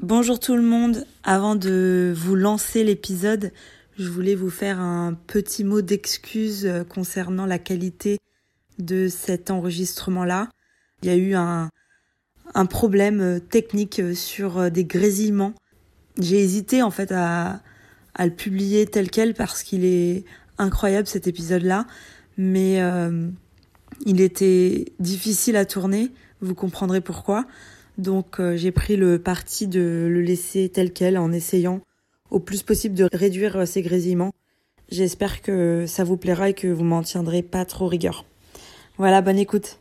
Bonjour tout le monde, avant de vous lancer l'épisode, je voulais vous faire un petit mot d'excuse euh, concernant la qualité de cet enregistrement-là. Il y a eu un, problème euh, technique euh, sur des grésillements. J'ai hésité en fait à, à le publier tel quel parce qu'il est incroyable cet épisode-là, mais il était difficile à tourner, vous comprendrez pourquoi. Donc euh, j'ai pris le parti de le laisser tel quel en essayant au plus possible de réduire euh, ces grésillements. J'espère que ça vous plaira et que vous m'en tiendrez pas trop rigueur. Voilà, bonne écoute.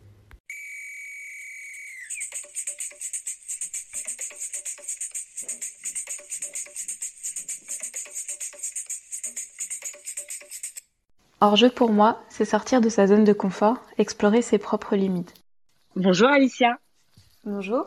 Hors-jeu pour moi, c'est sortir de sa zone de confort, explorer ses propres limites. Bonjour Alicia. Bonjour.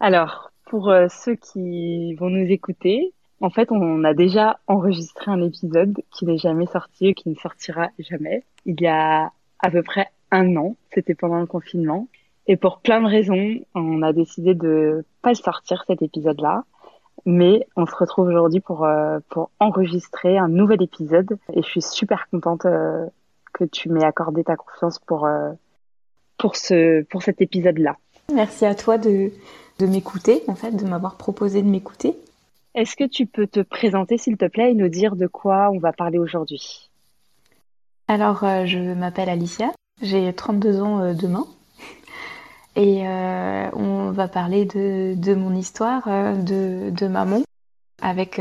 Alors, pour euh, ceux qui vont nous écouter, en fait, on a déjà enregistré un épisode qui n'est jamais sorti et qui ne sortira jamais. Il y a à peu près un an, c'était pendant le confinement. Et pour plein de raisons, on a décidé de pas le sortir cet épisode-là. Mais on se retrouve aujourd'hui pour, euh, pour enregistrer un nouvel épisode. Et je suis super contente euh, que tu m'aies accordé ta confiance pour, pour, ce, pour cet épisode-là. Merci à toi de, de m'écouter, en fait, de m'avoir proposé de m'écouter. Est-ce que tu peux te présenter, s'il te plaît, et nous dire de quoi on va parler aujourd'hui? Alors, euh, je m'appelle Alicia, j'ai 32 ans euh, demain, et euh, on va parler de, de mon histoire de, de, maman avec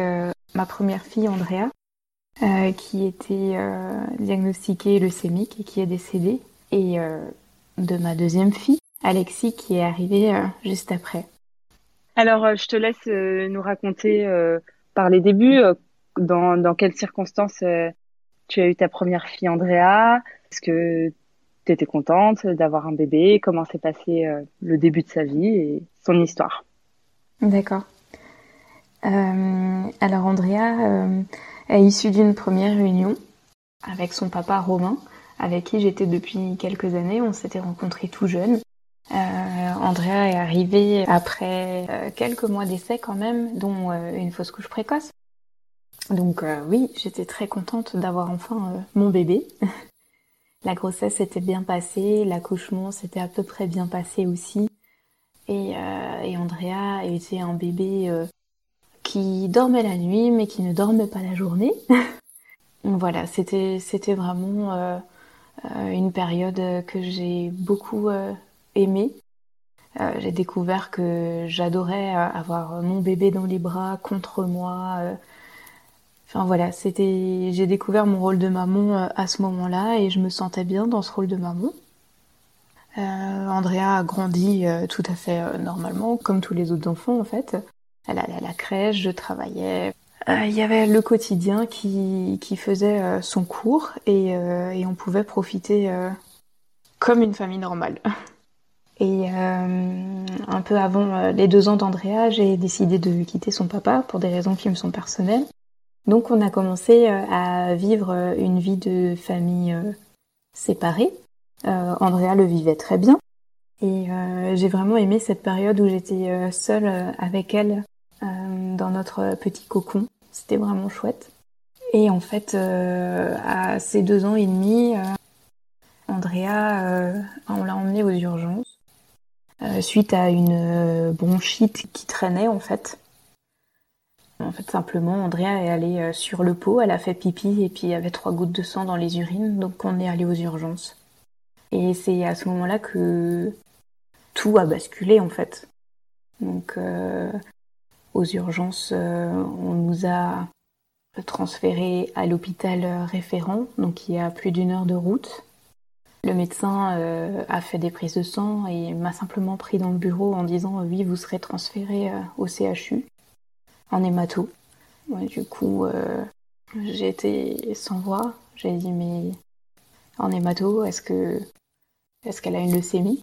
ma première fille, Andrea, qui était diagnostiquée leucémique et qui est décédée, et de ma deuxième fille, Alexis qui est arrivé euh, juste après. Alors, euh, je te laisse euh, nous raconter par les débuts, dans, dans quelles circonstances tu as eu ta première fille Andrea Est-ce que tu étais contente d'avoir un bébé? Comment s'est passé le début de sa vie et son histoire? D'accord. alors Andrea est issue d'une première réunion avec son papa Romain, avec qui j'étais depuis quelques années. On s'était rencontrés tout jeunes. Euh, Andrea est arrivée après euh, quelques mois d'essai quand même, dont euh, une fausse couche précoce. Donc oui, j'étais très contente d'avoir enfin mon bébé. la grossesse s'était bien passée, l'accouchement s'était à peu près bien passé aussi. Et, Andrea était un bébé qui dormait la nuit mais qui ne dormait pas la journée. voilà, c'était c'était vraiment une période que j'ai beaucoup aimé. Euh, j'ai découvert que j'adorais euh, avoir mon bébé dans les bras contre moi. Euh. Enfin voilà, c'était, j'ai découvert mon rôle de maman à ce moment-là et je me sentais bien dans ce rôle de maman. Andrea a grandi tout à fait normalement, comme tous les autres enfants en fait. Elle allait à la crèche, je travaillais. Il y avait le quotidien qui, faisait son cours et on pouvait profiter comme une famille normale. Et euh, un peu avant euh, les deux ans d'Andrea, j'ai décidé de quitter son papa pour des raisons qui me sont personnelles. Donc on a commencé euh, à vivre une vie de famille séparée. Andrea le vivait très bien. Et j'ai vraiment aimé cette période où j'étais seule avec elle dans notre petit cocon. C'était vraiment chouette. Et en fait, à ces deux ans et demi, Andrea, on l'a emmenée aux urgences. Euh, suite à une euh, bronchite qui traînait en fait. En fait, simplement, Andrea est allée euh, sur le pot, elle a fait pipi et puis il y avait trois gouttes de sang dans les urines, donc on est allé aux urgences. Et c'est à ce moment-là que tout a basculé en fait. Donc, aux urgences, on nous a transférés à l'hôpital référent, donc il y a plus d'une heure de route. Le médecin euh, a fait des prises de sang et m'a simplement pris dans le bureau en disant oui, vous serez transféré euh, au CHU en hémato. du coup, euh, j'ai été sans voix. J'ai dit mais en hémato, est-ce que est-ce qu'elle a une leucémie?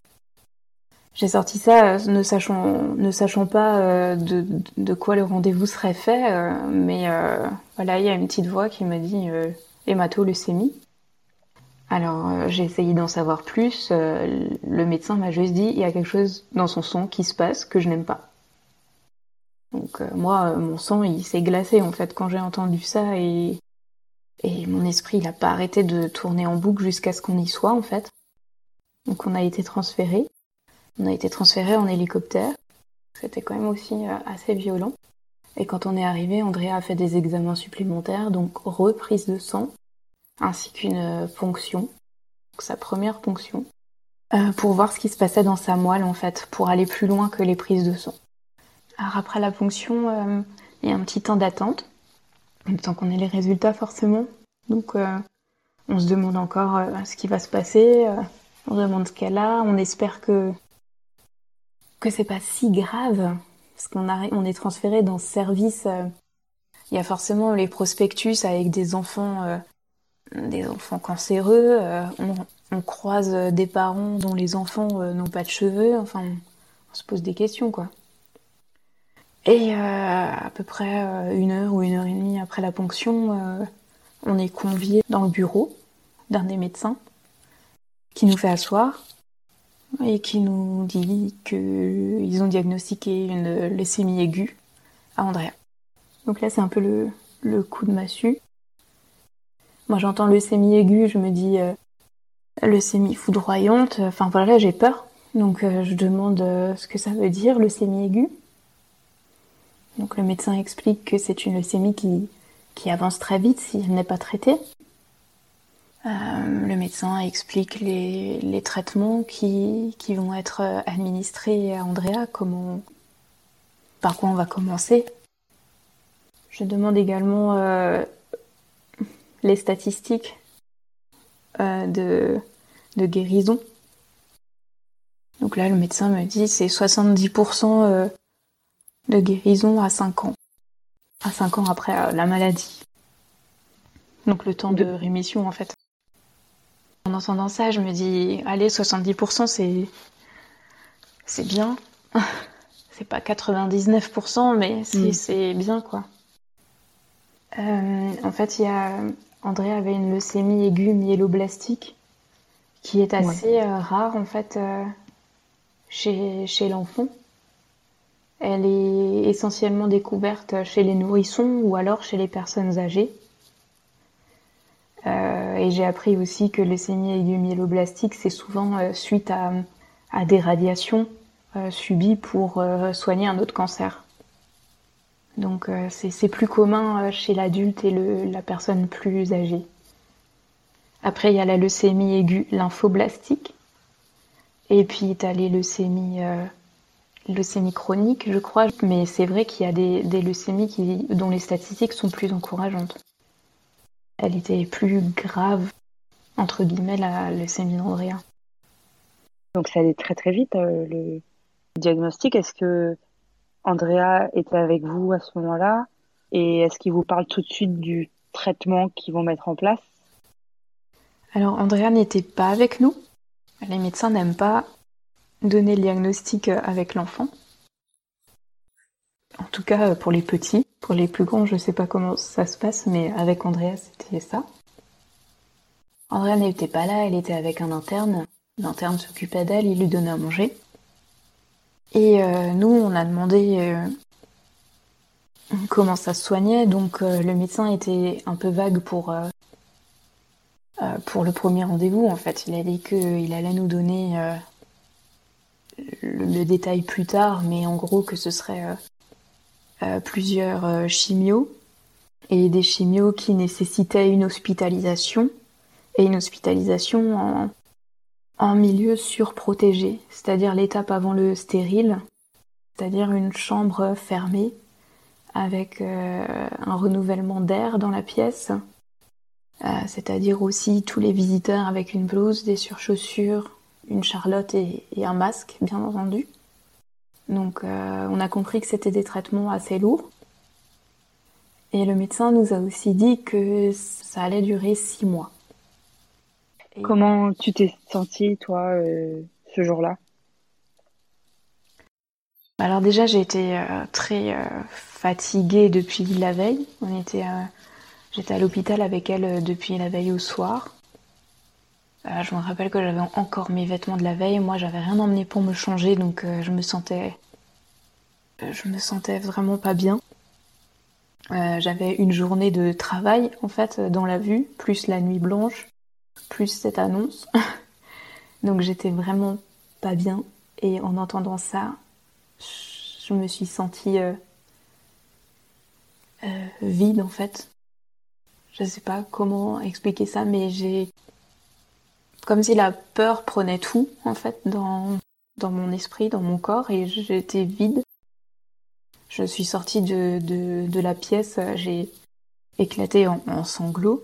J'ai sorti ça ne sachant ne sachant pas de, de, quoi le rendez-vous serait fait, mais voilà, il y a une petite voix qui m'a dit hémato leucémie. Alors euh, j'ai essayé d'en savoir plus. Euh, le médecin m'a juste dit il y a quelque chose dans son sang qui se passe que je n'aime pas. Donc Donc moi, mon sang, il s'est glacé en fait quand j'ai entendu ça et et mon esprit, il a pas arrêté de tourner en boucle jusqu'à ce qu'on y soit en fait. Donc on a été transféré. On a été transféré en hélicoptère. C'était quand même aussi assez violent. Et quand on est arrivé, Andrea a fait des examens supplémentaires, donc reprise de sang, ainsi qu'une ponction, sa première ponction, euh, pour voir ce qui se passait dans sa moelle en fait, pour aller plus loin que les prises de sang. Alors après la ponction, euh, il y a un petit temps d'attente, le temps qu'on ait les résultats forcément. Donc euh, on se demande encore ce qui va se passer, on demande ce qu'elle a, on espère que que c'est pas si grave, parce qu'on on est transféré dans ce service. Il y a forcément les prospectus avec des enfants des enfants cancéreux, on, on croise euh, des parents dont les enfants euh, n'ont pas de cheveux, enfin, on se pose des questions, quoi. Et euh, à peu près une heure ou une heure et demie après la ponction, on est convié dans le bureau d'un des médecins qui nous fait asseoir et qui nous dit qu'ils ont diagnostiqué une leucémie aiguë à Andrea. Donc là, c'est un peu le coup de massue. Moi, j'entends leucémie aiguë, je me dis leucémie foudroyante. Enfin voilà, j'ai peur. Donc euh, je demande euh, ce que ça veut dire, leucémie aiguë. Donc le médecin explique que c'est une leucémie qui, qui avance très vite si elle n'est pas traitée. Euh, le médecin explique les, les traitements qui, qui, vont être administrés à Andrea, comment, par quoi on va commencer. Je demande également euh, les statistiques euh, de, de guérison. Donc là, le médecin me dit c'est 70% euh, de guérison à 5 ans. À 5 ans après euh, la maladie. Donc le temps de rémission en fait. En entendant ça, je me dis allez, 70% c'est c'est bien. c'est pas 99%, mais mm. c'est bien quoi. en fait, il y a André avait une leucémie aiguë myéloblastique qui est assez euh, rare en fait euh, chez, chez l'enfant. Elle est essentiellement découverte chez les nourrissons ou alors chez les personnes âgées. Euh, et j'ai appris aussi que leucémie aiguë myéloblastique, c'est souvent suite à, à, des radiations subies pour soigner un autre cancer. Donc euh, c'est plus commun euh, chez l'adulte et le, la personne plus âgée. Après, il y a la leucémie aiguë lymphoblastique. Et puis, tu as les leucémies, euh, leucémies chroniques, je crois. Mais c'est vrai qu'il y a des, leucémies dont les statistiques sont plus encourageantes. Elle était plus grave, entre guillemets, la leucémie d'Andrea. Donc ça allait très très vite, le diagnostic. Est-ce que Andrea était avec vous à ce moment-là Et est-ce qu'il vous parle tout de suite du traitement qu'ils vont mettre en place? Alors, Andrea n'était pas avec nous. Les médecins n'aiment pas donner le diagnostic avec l'enfant. En tout cas, pour les petits. Pour les plus grands, je ne sais pas comment ça se passe, mais avec Andrea, c'était ça. Andrea n'était pas là, elle était avec un interne. L'interne s'occupait d'elle, il lui donnait à manger. Et euh, nous, on a demandé euh, comment ça se soignait. Donc euh, le médecin était un peu vague pour, pour le premier rendez-vous. En fait, il a dit qu'il allait nous donner le, détail plus tard, mais en gros que ce serait plusieurs chimios et des chimios qui nécessitaient une hospitalisation et une hospitalisation en, en milieu surprotégé, c'est-à-dire l'étape avant le stérile, c'est-à-dire une chambre fermée avec euh, un renouvellement d'air dans la pièce, euh, c'est-à-dire aussi tous les visiteurs avec une blouse, des surchaussures, une charlotte et, un masque, bien entendu. Donc euh, on a compris que c'était des traitements assez lourds. Et le médecin nous a aussi dit que ça allait durer six mois. Comment tu t'es sentie, toi, euh, ce jour-là? Alors déjà, j'ai été euh, très euh, fatiguée depuis la veille. On était, j'étais à l'hôpital avec elle depuis la veille au soir. je me rappelle que j'avais encore mes vêtements de la veille. Moi, j'avais rien emmené pour me changer, donc je me sentais je me sentais vraiment pas bien. Euh, j'avais une journée de travail en fait dans la vue, plus la nuit blanche, plus cette annonce. Donc j'étais vraiment pas bien et en entendant ça, je me suis sentie euh, euh, vide en fait. Je sais pas comment expliquer ça, mais j'ai comme si la peur prenait tout en fait dans dans mon esprit, dans mon corps et j'étais vide. Je suis sortie de, de, la pièce, j'ai éclaté en sanglots.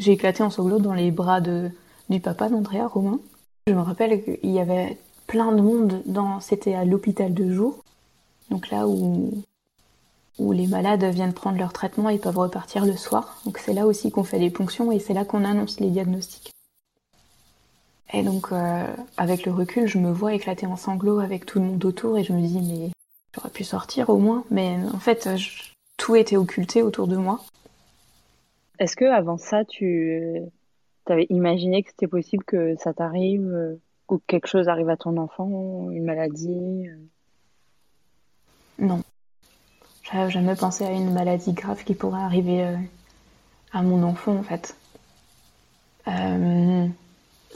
J'ai éclaté en sanglots dans les bras de, du papa d'Andrea, Romain. Je me rappelle qu'il y avait plein de monde dans, c'était à l'hôpital de jour. Donc là où, où les malades viennent prendre leur traitement et peuvent repartir le soir. Donc c'est là aussi qu'on fait les ponctions et c'est là qu'on annonce les diagnostics. Et donc, euh, avec le recul, je me vois éclater en sanglots avec tout le monde autour et je me dis, mais j'aurais pu sortir au moins. Mais en fait, tout était occulté autour de moi. Est-ce que avant ça, tu avais imaginé que c'était possible que ça t'arrive euh, ou que quelque chose arrive à ton enfant, une maladie euh? Non. J'avais jamais pensé à une maladie grave qui pourrait arriver à mon enfant, en fait. Euh,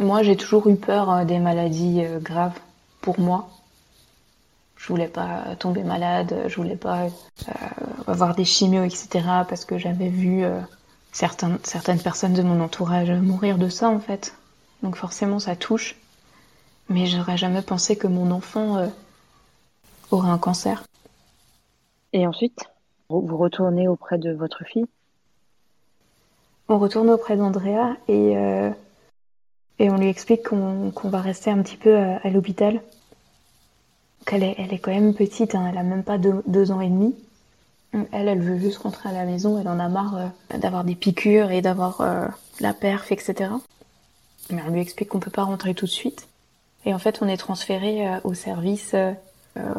moi, j'ai toujours eu peur euh, des maladies euh, graves pour moi. Je voulais pas tomber malade, je voulais pas euh, avoir des chimios, etc. Parce que j'avais vu certaines, certaines personnes de mon entourage mourir de ça, en fait. Donc forcément, ça touche. Mais j'aurais jamais pensé que mon enfant aurait un cancer. Et ensuite, vous retournez auprès de votre fille? On retourne auprès d'Andrea et et on lui explique qu'on va rester un petit peu à, l'hôpital. Qu'elle est, elle est quand même petite, hein, elle a même pas deux, ans et demi. Elle, elle veut juste rentrer à la maison, elle en a marre euh, d'avoir des piqûres et d'avoir euh, la perf, etc. Mais on lui explique qu'on peut pas rentrer tout de suite. Et en fait, on est transféré euh, au service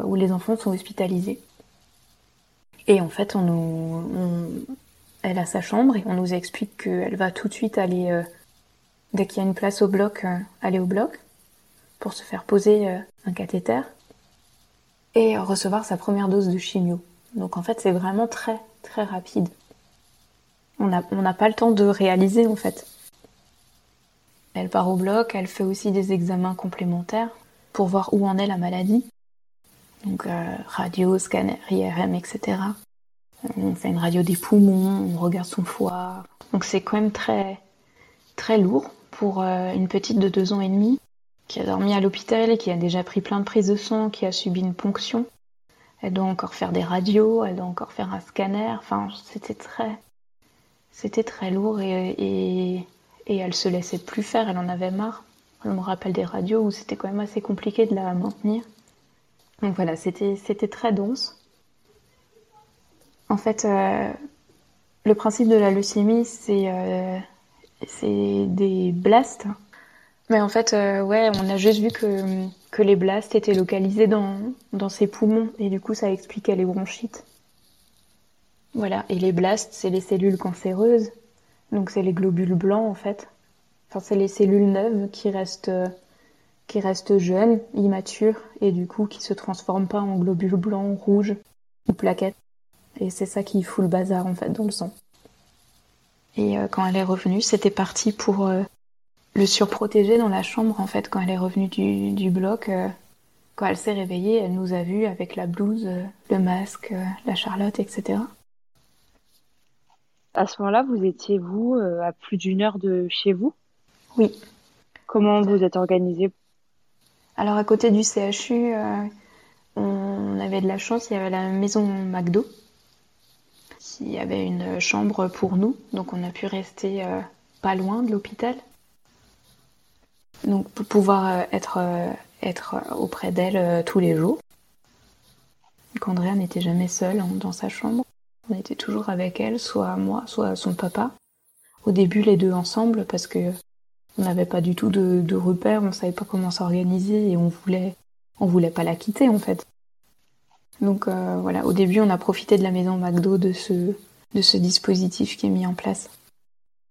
où les enfants sont hospitalisés. Et en fait, elle a sa chambre et on nous explique qu'elle va tout de suite aller dès qu'il y a une place au bloc, aller au bloc pour se faire poser un cathéter et recevoir sa première dose de chimio. Donc en fait, c'est vraiment très très rapide. On n'a pas le temps de réaliser en fait. Elle part au bloc, elle fait aussi des examens complémentaires pour voir où en est la maladie. Donc euh, radio, scanner, IRM, etc. On fait une radio des poumons, on regarde son foie. Donc c'est quand même très très lourd pour euh, une petite de deux ans et demi qui a dormi à l'hôpital et qui a déjà pris plein de prises de sang, qui a subi une ponction. Elle doit encore faire des radios, elle doit encore faire un scanner. Enfin, c'était très, c'était très lourd et, et, elle se laissait plus faire. Elle en avait marre. Je me rappelle des radios où c'était quand même assez compliqué de la maintenir. Donc voilà, c'était, c'était très dense. En fait, euh, le principe de la leucémie, c'est euh, c'est des blasts. Mais en fait, euh, ouais, on a juste vu que, que les blasts étaient localisés dans, dans ses poumons et du coup, ça expliquait les bronchites. Voilà, et les blasts, c'est les cellules cancéreuses, donc c'est les globules blancs en fait. Enfin, c'est les cellules neuves qui restent, qui restent jeunes, immatures, et du coup qui se transforment pas en globules blancs, rouges ou plaquettes. Et c'est ça qui fout le bazar en fait dans le sang. Et euh, quand elle est revenue, c'était parti pour euh, le surprotéger dans la chambre, en fait, quand elle est revenue du, du bloc. Euh, quand elle s'est réveillée, elle nous a vus avec la blouse, le masque, la charlotte, etc. À ce moment-là, vous étiez, vous, à plus d'une heure de chez vous? Oui. Comment vous êtes organisé Alors, à côté du CHU, on avait de la chance, il y avait la maison McDo y avait une chambre pour nous, donc on a pu rester euh, pas loin de l'hôpital. Donc pour pouvoir euh, être, euh, être auprès d'elle tous les jours. Donc Andrea n'était jamais seule hein, dans sa chambre. On était toujours avec elle, soit moi, soit son papa. Au début, les deux ensemble, parce que on n'avait pas du tout de, de repères, on savait pas comment s'organiser et on voulait, on voulait pas la quitter en fait. Donc euh, voilà, au début, on a profité de la maison McDo de ce, de ce dispositif qui est mis en place.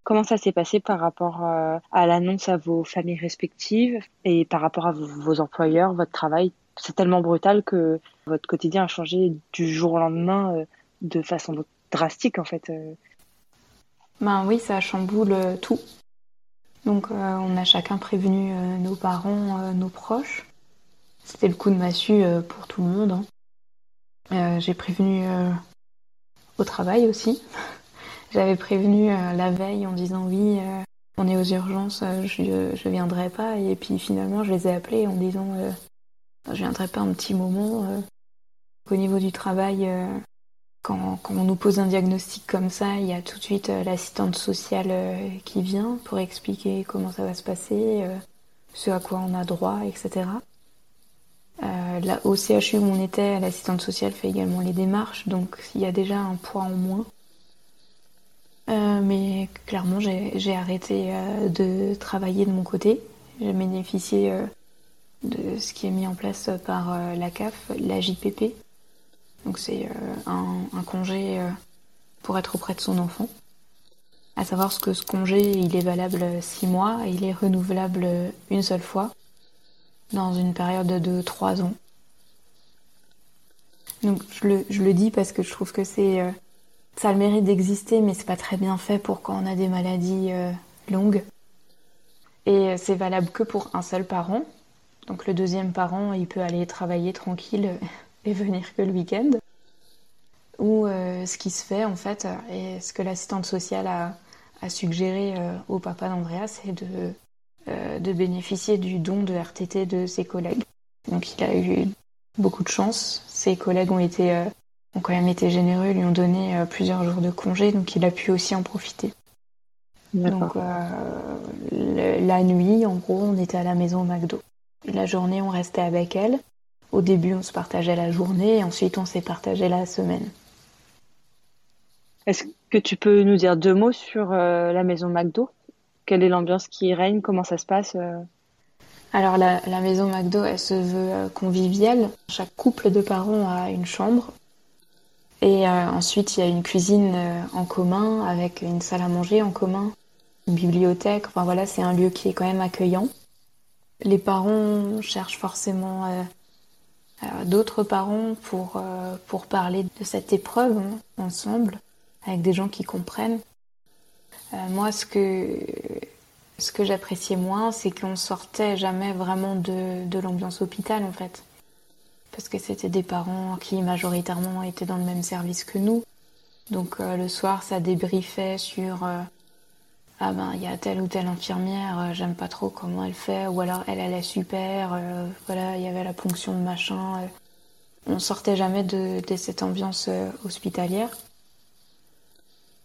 Comment ça s'est passé par rapport euh, à l'annonce à vos familles respectives et par rapport à vos employeurs, votre travail? C'est tellement brutal que votre quotidien a changé du jour au lendemain de façon drastique en fait. Ben oui, ça chamboule tout. Donc on a chacun prévenu nos parents, nos proches. C'était le coup de massue pour tout le monde. Hein. J'ai prévenu au travail aussi. J'avais prévenu la veille en disant oui, on est aux urgences, euh, je, je viendrai pas. Et puis finalement, je les ai appelés en disant, euh, je viendrai pas un petit moment. Euh. Au niveau du travail, quand, quand, on nous pose un diagnostic comme ça, il y a tout de suite l'assistante sociale qui vient pour expliquer comment ça va se passer, ce à quoi on a droit, etc. là, au CHU où on était, l'assistante sociale fait également les démarches, donc il y a déjà un poids en moins. Euh, mais clairement, j'ai arrêté euh, de travailler de mon côté. J'ai bénéficié euh, de ce qui est mis en place par la CAF, la JPP. Donc c'est un, un, congé pour être auprès de son enfant. À savoir ce que ce congé, il est valable six mois et il est renouvelable une seule fois dans une période de trois ans. Donc je le, je le dis parce que je trouve que c'est ça a le mérite d'exister, mais c'est pas très bien fait pour quand on a des maladies euh, longues. Et c'est valable que pour un seul parent. Donc le deuxième parent, il peut aller travailler tranquille et venir que le week-end. Ou euh, ce qui se fait en fait, et ce que l'assistante sociale a, suggéré euh, au papa d'Andrea, c'est de bénéficier du don de RTT de ses collègues. Donc il a eu beaucoup de chance. Ses collègues ont été ont quand même été généreux, lui ont donné euh, plusieurs jours de congé, donc il a pu aussi en profiter. Donc euh, la nuit, en gros, on était à la maison au McDo. La journée, on restait avec elle. Au début, on se partageait la journée, et ensuite, on s'est partagé la semaine. Est-ce que tu peux nous dire deux mots sur euh, la maison McDo? Quelle est l'ambiance qui règne? Comment ça se passe Alors, la, la, maison McDo, elle se veut conviviale. Chaque couple de parents a une chambre et euh, ensuite, il y a une cuisine euh, en commun avec une salle à manger en commun, une bibliothèque. Enfin voilà, c'est un lieu qui est quand même accueillant. Les parents cherchent forcément euh, d'autres parents pour, pour parler de cette épreuve hein, ensemble, avec des gens qui comprennent. moi, ce que, ce que j'appréciais moins, c'est qu'on sortait jamais vraiment de, de l'ambiance hôpital en fait parce que c'était des parents qui majoritairement étaient dans le même service que nous. Donc euh, le soir, ça débriefait sur euh, ah ben il y a telle ou telle infirmière, euh, j'aime pas trop comment elle fait, ou alors elle est super, voilà il y avait la ponction de machin. on sortait jamais de, de cette ambiance hospitalière.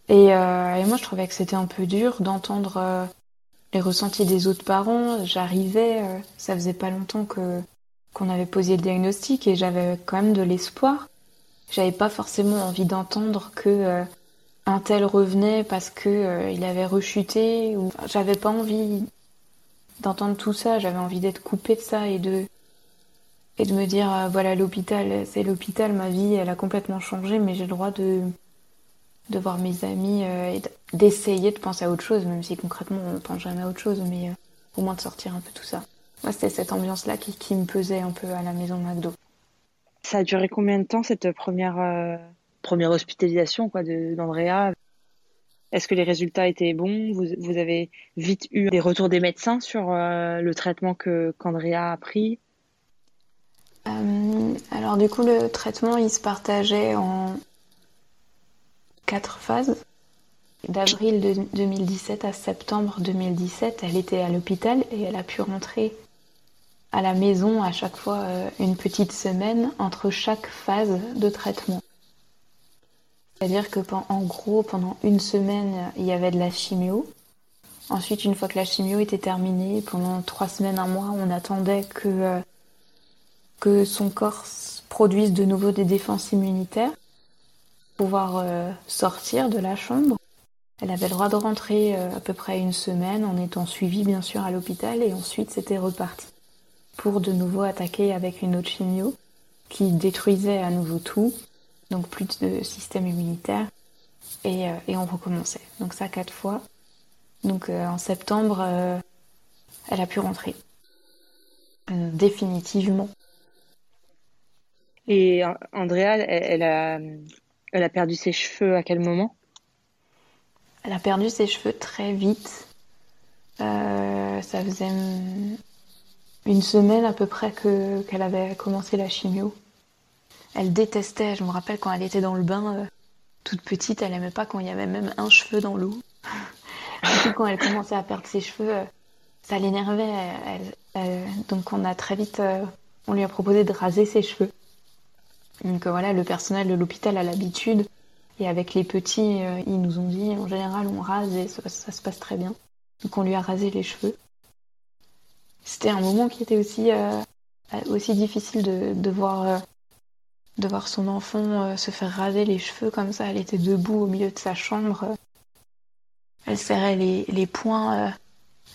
Et, et, moi je trouvais que c'était un peu dur d'entendre les ressentis des autres parents. J'arrivais, ça faisait pas longtemps que qu'on avait posé le diagnostic et j'avais quand même de l'espoir. J'avais pas forcément envie d'entendre que euh, un tel revenait parce que euh, il avait rechuté ou j'avais pas envie d'entendre tout ça, j'avais envie d'être coupée de ça et de et de me dire euh, voilà l'hôpital, c'est l'hôpital, ma vie elle a complètement changé mais j'ai le droit de de voir mes amis et d'essayer de penser à autre chose même si concrètement on pense jamais à autre chose mais au moins de sortir un peu tout ça. Moi, c'était cette ambiance-là qui, qui, me pesait un peu à la maison McDo. Ça a duré combien de temps cette première euh, première hospitalisation quoi d'Andrea? Est-ce que les résultats étaient bons? Vous, vous, avez vite eu des retours des médecins sur euh, le traitement que qu'Andrea a pris? Euh, Alors du coup, le traitement, il se partageait en quatre phases. D'avril 2017 à septembre 2017, elle était à l'hôpital et elle a pu rentrer à la maison à chaque fois euh, une petite semaine entre chaque phase de traitement. C'est-à-dire que en gros, pendant une semaine, il y avait de la chimio. Ensuite, une fois que la chimio était terminée, pendant trois semaines, un mois, on attendait que, euh, que son corps produise de nouveau des défenses immunitaires, pour pouvoir euh, sortir de la chambre. Elle avait le droit de rentrer à peu près une semaine en étant suivie bien sûr à l'hôpital et ensuite c'était reparti pour de nouveau attaquer avec une autre chimio qui détruisait à nouveau tout, donc plus de système immunitaire, et, euh, et on recommençait. Donc ça quatre fois. Donc euh, en septembre, euh, elle a pu rentrer. définitivement. Et Andrea, elle, a, elle a perdu ses cheveux à quel moment? Elle a perdu ses cheveux très vite. Ça faisait une semaine à peu près que qu'elle avait commencé la chimio. Elle détestait, je me rappelle quand elle était dans le bain, euh, toute petite, elle aimait pas quand il y avait même un cheveu dans l'eau. Quand elle commençait à perdre ses cheveux, euh, ça l'énervait. donc on a très vite, on lui a proposé de raser ses cheveux. Donc voilà, le personnel de l'hôpital a l'habitude. Et avec les petits, ils nous ont dit, en général, on rase et ça se passe très bien. Donc on lui a rasé les cheveux. C'était un moment qui était aussi, euh, aussi difficile de, de voir, euh, de voir son enfant euh, se faire raser les cheveux comme ça. Elle était debout au milieu de sa chambre. Elle serrait les, les poings.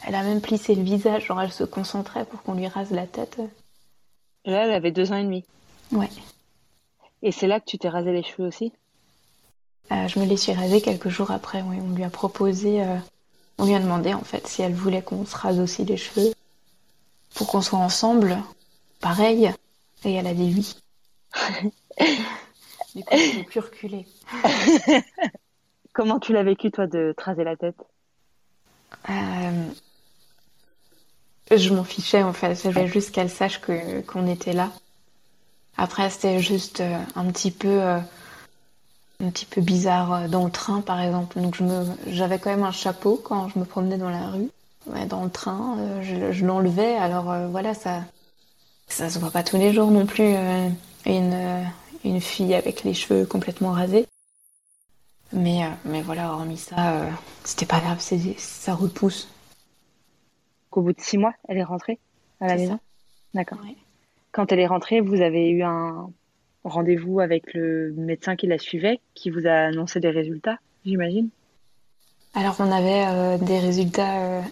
elle a même plissé le visage, genre elle se concentrait pour qu'on lui rase la tête. là, elle avait deux ans et demi. Ouais. Et c'est là que tu t'es rasé les cheveux aussi? Je me les suis rasés quelques jours après, oui. On lui a proposé on lui a demandé en fait si elle voulait qu'on se rase aussi les cheveux pour qu'on soit ensemble, pareil. Et elle a dit oui. du coup, je plus reculer. Comment tu l'as vécu toi de traser la tête? Euh... Je m'en fichais en fait. Je voulais juste qu'elle sache que qu'on était là. Après, c'était juste euh, un petit peu euh, un petit peu bizarre euh, dans le train, par exemple. Donc, je me, j'avais quand même un chapeau quand je me promenais dans la rue. Dans le train, euh, je, l'enlevais. Alors, euh, voilà, ça, ça se voit pas tous les jours non plus. une, une fille avec les cheveux complètement rasés. Mais, mais voilà, hormis ça, c'était pas grave, ça repousse. Au bout de six mois, elle est rentrée à la maison D'accord. Quand elle est rentrée, vous avez eu un rendez-vous avec le médecin qui la suivait, qui vous a annoncé des résultats, j'imagine? Alors on avait euh, des résultats euh,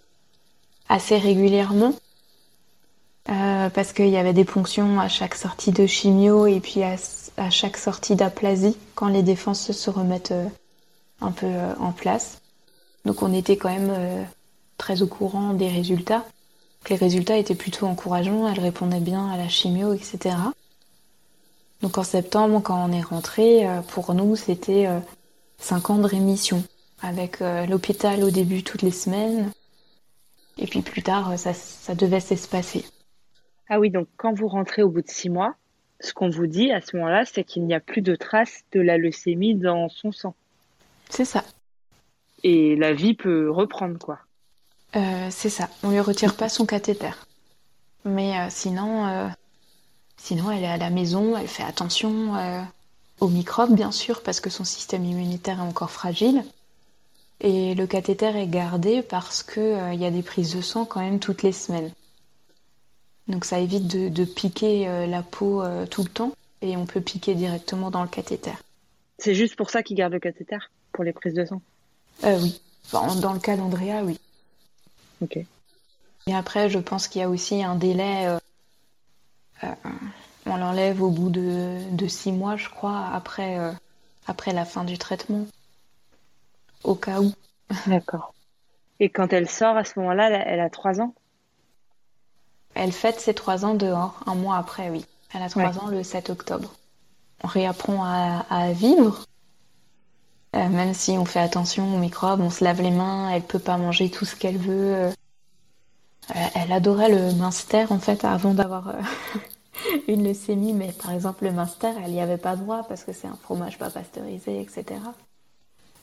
assez régulièrement. Euh, parce qu'il y avait des ponctions à chaque sortie de chimio et puis à, chaque sortie d'aplasie quand les défenses se remettent un peu en place. Donc on était quand même très au courant des résultats. Les résultats étaient plutôt encourageants, elle répondait bien à la chimio, etc. Donc en septembre, quand on est rentré, euh, pour nous, c'était 5 euh, ans de rémission, avec euh, l'hôpital au début toutes les semaines, et puis plus tard, ça, ça devait s'espacer. Ah oui, donc quand vous rentrez au bout de 6 mois, ce qu'on vous dit à ce moment-là, c'est qu'il n'y a plus de traces de la leucémie dans son sang. C'est ça. Et la vie peut reprendre, quoi. c'est ça. On lui retire pas son cathéter. Mais sinon, Sinon, elle est à la maison, elle fait attention euh, aux microbes, bien sûr, parce que son système immunitaire est encore fragile. Et le cathéter est gardé parce qu'il euh, y a des prises de sang quand même toutes les semaines. Donc ça évite de, piquer euh, la peau tout le temps et on peut piquer directement dans le cathéter. C'est juste pour ça qu'il garde le cathéter Pour les prises de sang? Oui. dans le cas d'Andrea, oui. Ok. Et après, je pense qu'il y a aussi un délai euh, on l'enlève au bout de, six mois, je crois, après, euh, après la fin du traitement. Au cas où. D'accord. Et quand elle sort, à ce moment-là, elle a trois ans? Elle fête ses trois ans dehors, un mois après, oui. Elle a trois ans le 7 octobre. On réapprend à, vivre, euh, même si on fait attention aux microbes, on se lave les mains, elle peut pas manger tout ce qu'elle veut. elle adorait le minster, en fait, avant d'avoir une leucémie, mais par exemple le Munster, elle n'y avait pas droit parce que c'est un fromage pas pasteurisé, etc.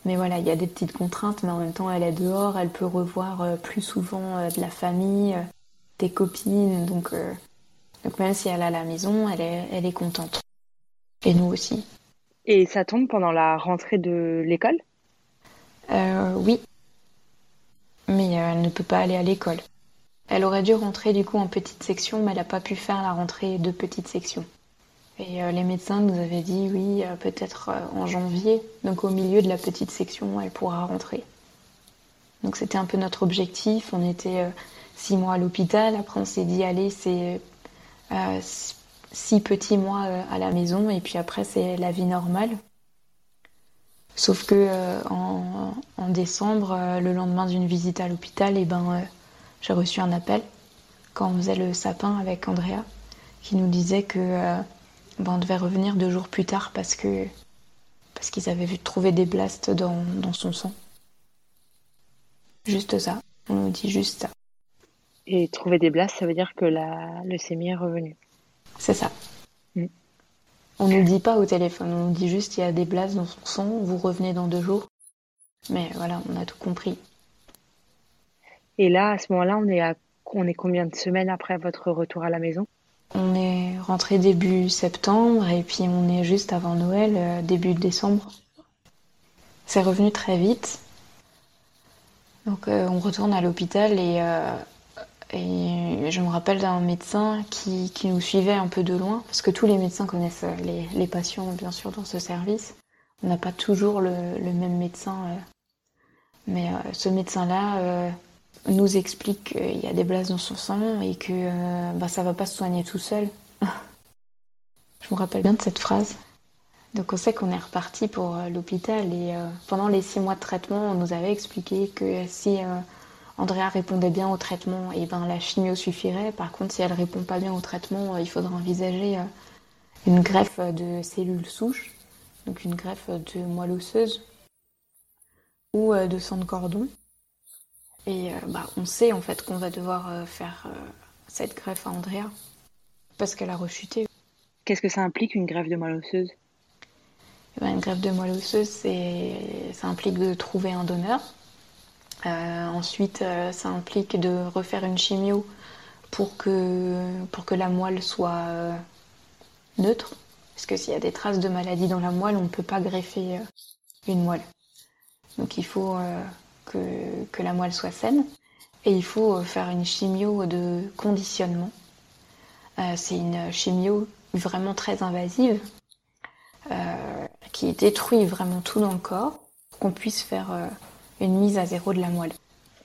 Mais voilà, il y a des petites contraintes, mais en même temps, elle est dehors, elle peut revoir euh, plus souvent euh, de la famille, euh, des copines, donc, donc même si elle est à la maison, elle est, elle est contente. Et nous aussi. Et ça tombe pendant la rentrée de l'école? Oui. Mais elle ne peut pas aller à l'école. Elle aurait dû rentrer du coup en petite section, mais elle n'a pas pu faire la rentrée de petite section. Et euh, les médecins nous avaient dit oui, euh, peut-être euh, en janvier, donc au milieu de la petite section, elle pourra rentrer. Donc c'était un peu notre objectif. On était six mois à l'hôpital. Après, on s'est dit allez, c'est six petits mois à la maison, et puis après c'est la vie normale. Sauf que en, décembre, le lendemain d'une visite à l'hôpital, eh ben j'ai reçu un appel quand on faisait le sapin avec Andrea qui nous disait que ben, on devait revenir deux jours plus tard parce que parce qu'ils avaient vu trouver des blasts dans, dans son sang. Juste ça. On nous dit juste ça. Et trouver des blasts, ça veut dire que la leucémie est revenue. C'est ça. Mm. On ne nous dit pas au téléphone, on nous dit juste il y a des blasts dans son sang, vous revenez dans deux jours. Mais voilà, on a tout compris. Et là, à ce moment-là, on est à on est combien de semaines après votre retour à la maison? On est rentré début septembre et puis on est juste avant Noël, euh, début décembre. C'est revenu très vite. Donc euh, on retourne à l'hôpital et, euh, et je me rappelle d'un médecin qui, qui, nous suivait un peu de loin, parce que tous les médecins connaissent les, les patients bien sûr dans ce service. On n'a pas toujours le, même médecin, mais ce médecin-là nous explique qu'il y a des blases dans son sang et que bah, ça va pas se soigner tout seul. Je me rappelle bien de cette phrase. Donc on sait qu'on est reparti pour euh, l'hôpital et euh, pendant les six mois de traitement, on nous avait expliqué que si Andrea répondait bien au traitement, et eh ben la chimio suffirait. Par contre, si elle répond pas bien au traitement, il faudra envisager une greffe de cellules souches, donc une greffe de moelle osseuse ou de sang de cordon. Et euh, bah, on sait en fait qu'on va devoir euh, faire euh, cette greffe à Andrea parce qu'elle a rechuté. Qu'est-ce que ça implique une greffe de moelle osseuse? Eh ben, Une greffe de moelle osseuse, ça implique de trouver un donneur. ensuite, ça implique de refaire une chimio pour que, pour que la moelle soit neutre. Parce que s'il y a des traces de maladie dans la moelle, on ne peut pas greffer une moelle. Donc il faut que, la moelle soit saine. Et il faut euh, faire une chimio de conditionnement. Euh, c'est une chimio vraiment très invasive euh, qui détruit vraiment tout dans le corps pour qu'on puisse faire une mise à zéro de la moelle.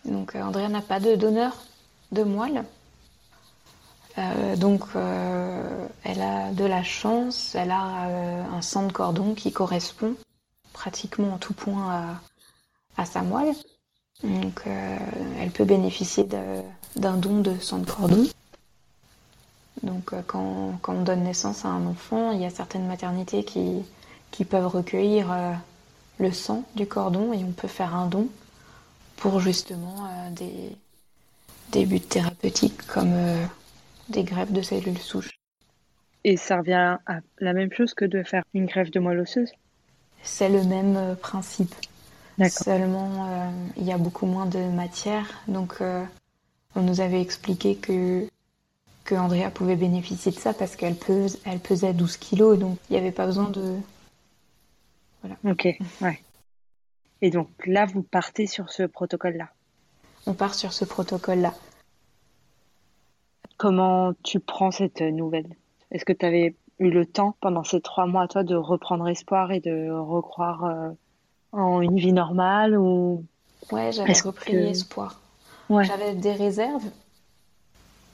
Donc Andrea n'a pas de donneur de moelle. donc elle a de la chance, elle a un sang de cordon qui correspond pratiquement en tout point à sa moelle. Donc, euh, elle peut bénéficier d'un don de sang de cordon. Donc, euh, quand, on donne naissance à un enfant, il y a certaines maternités qui, peuvent recueillir euh, le sang du cordon et on peut faire un don pour justement des, des buts thérapeutiques comme des greffes de cellules souches. Et ça revient à la même chose que de faire une greffe de moelle osseuse? C'est le même principe. Seulement, euh, il y a beaucoup moins de matière. Donc, euh, on nous avait expliqué que, que Andrea pouvait bénéficier de ça parce qu'elle pes, elle pesait 12 kilos. Donc, il n'y avait pas besoin de. Voilà. Ok, ouais. Et donc là, vous partez sur ce protocole-là? On part sur ce protocole-là. Comment tu prends cette nouvelle? Est-ce que tu avais eu le temps pendant ces trois mois, toi, de reprendre espoir et de recroire euh, en une vie normale ou? Ouais, j'avais repris espoir. J'avais des réserves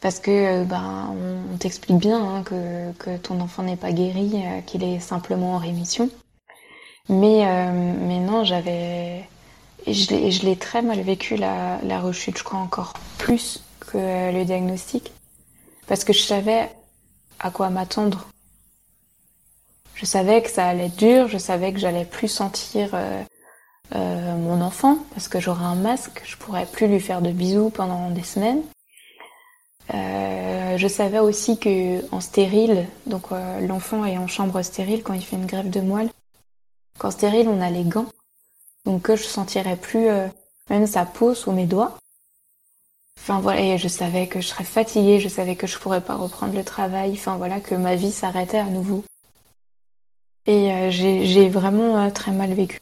parce que ben on, t'explique bien hein, que, que, ton enfant n'est pas guéri, euh, qu'il est simplement en rémission. Mais euh, mais non, j'avais je l'ai très mal vécu la, la rechute, je crois encore plus que le diagnostic parce que je savais à quoi m'attendre. Je savais que ça allait être dur, je savais que j'allais plus sentir euh, euh, mon enfant parce que j'aurai un masque, je pourrais plus lui faire de bisous pendant des semaines. Euh, je savais aussi que en stérile, donc euh, l'enfant est en chambre stérile quand il fait une greffe de moelle. Qu'en stérile, on a les gants, donc que je sentirais plus même sa peau sous mes doigts. Enfin voilà, et je savais que je serais fatiguée, je savais que je pourrais pas reprendre le travail. Enfin voilà, que ma vie s'arrêtait à nouveau. Et j'ai vraiment très mal vécu.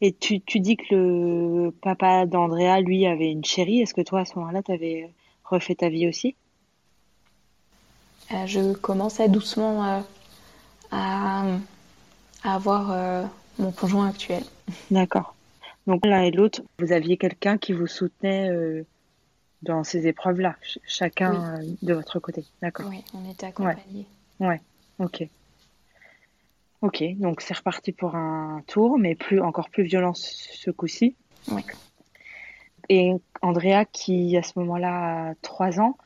Et tu, tu dis que le papa d'Andrea, lui, avait une chérie. Est-ce que toi, à ce moment-là, tu avais refait ta vie aussi euh, Je commençais doucement euh, à, à, avoir euh, mon conjoint actuel. D'accord. Donc l'un et l'autre, vous aviez quelqu'un qui vous soutenait dans ces épreuves-là, chacun de votre côté. D'accord. Oui, on était accompagnés. Ouais. ouais, ok. Ok, donc c'est reparti pour un tour, mais plus encore plus violent ce coup-ci. Oui. Et Andrea, qui à ce moment-là a trois ans,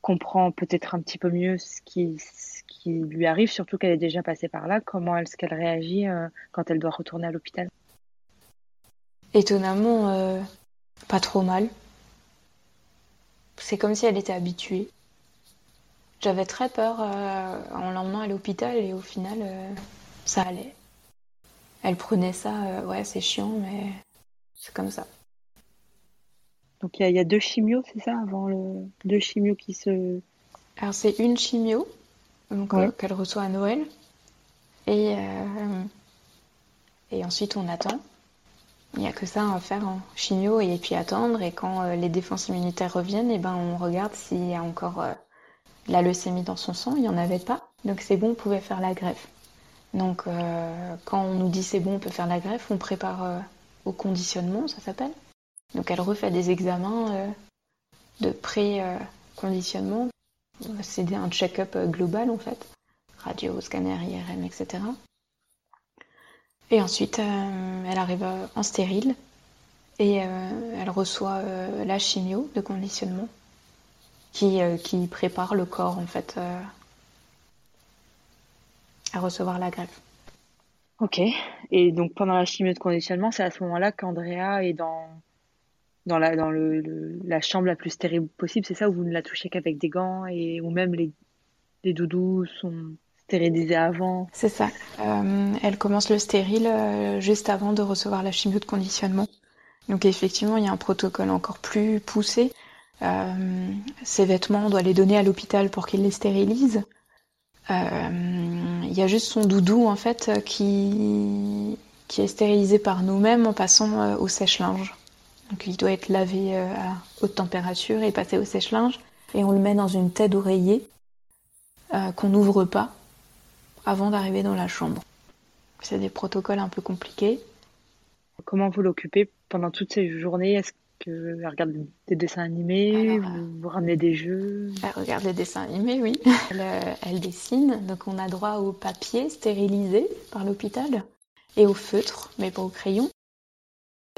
comprend peut-être un petit peu mieux ce qui, ce qui lui arrive, surtout qu'elle est déjà passée par là. Comment est-ce qu'elle réagit euh, quand elle doit retourner à l'hôpital? Étonnamment, euh, pas trop mal. C'est comme si elle était habituée. J'avais très peur euh, en l'emmenant à l'hôpital et au final, ça allait. Elle prenait ça, ouais, c'est chiant, mais c'est comme ça. Donc il y, a deux chimios, c'est ça, avant le deux chimios qui se. Alors c'est une chimio, donc euh, qu'elle reçoit à Noël, et euh, et ensuite on attend. Il n'y a que ça à faire en chimio et puis attendre. Et quand euh, les défenses immunitaires reviennent, et ben on regarde s'il y a encore la leucémie dans son sang. Il n'y en avait pas, donc c'est bon, on pouvait faire la greffe. Donc quand on nous dit c'est bon, on peut faire la greffe, on prépare au conditionnement, ça s'appelle. Donc elle refait des examens euh, de pré-conditionnement. C'est un check-up euh, global en fait. Radio, scanner, IRM, etc. Et ensuite, euh, elle arrive en stérile et elle reçoit la chimio de conditionnement qui, qui prépare le corps en fait à recevoir la greffe. Ok. Et donc pendant la chimio de conditionnement, c'est à ce moment-là qu'Andrea est dans dans la dans le, la chambre la plus stérile possible, c'est ça où vous ne la touchez qu'avec des gants et où même les les doudous sont stérilisés avant. C'est ça. Euh, elle commence le stérile euh, juste avant de recevoir la chimio de conditionnement. Donc effectivement, il y a un protocole encore plus poussé. Euh, ces vêtements, on doit les donner à l'hôpital pour qu'ils les stérilisent. Il y a juste son doudou en fait qui qui est stérilisé par nous-mêmes en passant au sèche-linge. Donc il doit être lavé euh, à haute température et passé au sèche-linge. Et on le met dans une tête d'oreiller euh, qu'on n'ouvre pas avant d'arriver dans la chambre. C'est des protocoles un peu compliqués. Comment vous l'occupez pendant toutes ces journées? Est-ce que regarde des dessins animés? Vous, ramenez des jeux? Elle regarde des dessins animés, oui. Elle, euh, elle, dessine, donc on a droit au papier stérilisé par l'hôpital et au feutre, mais pas au crayon.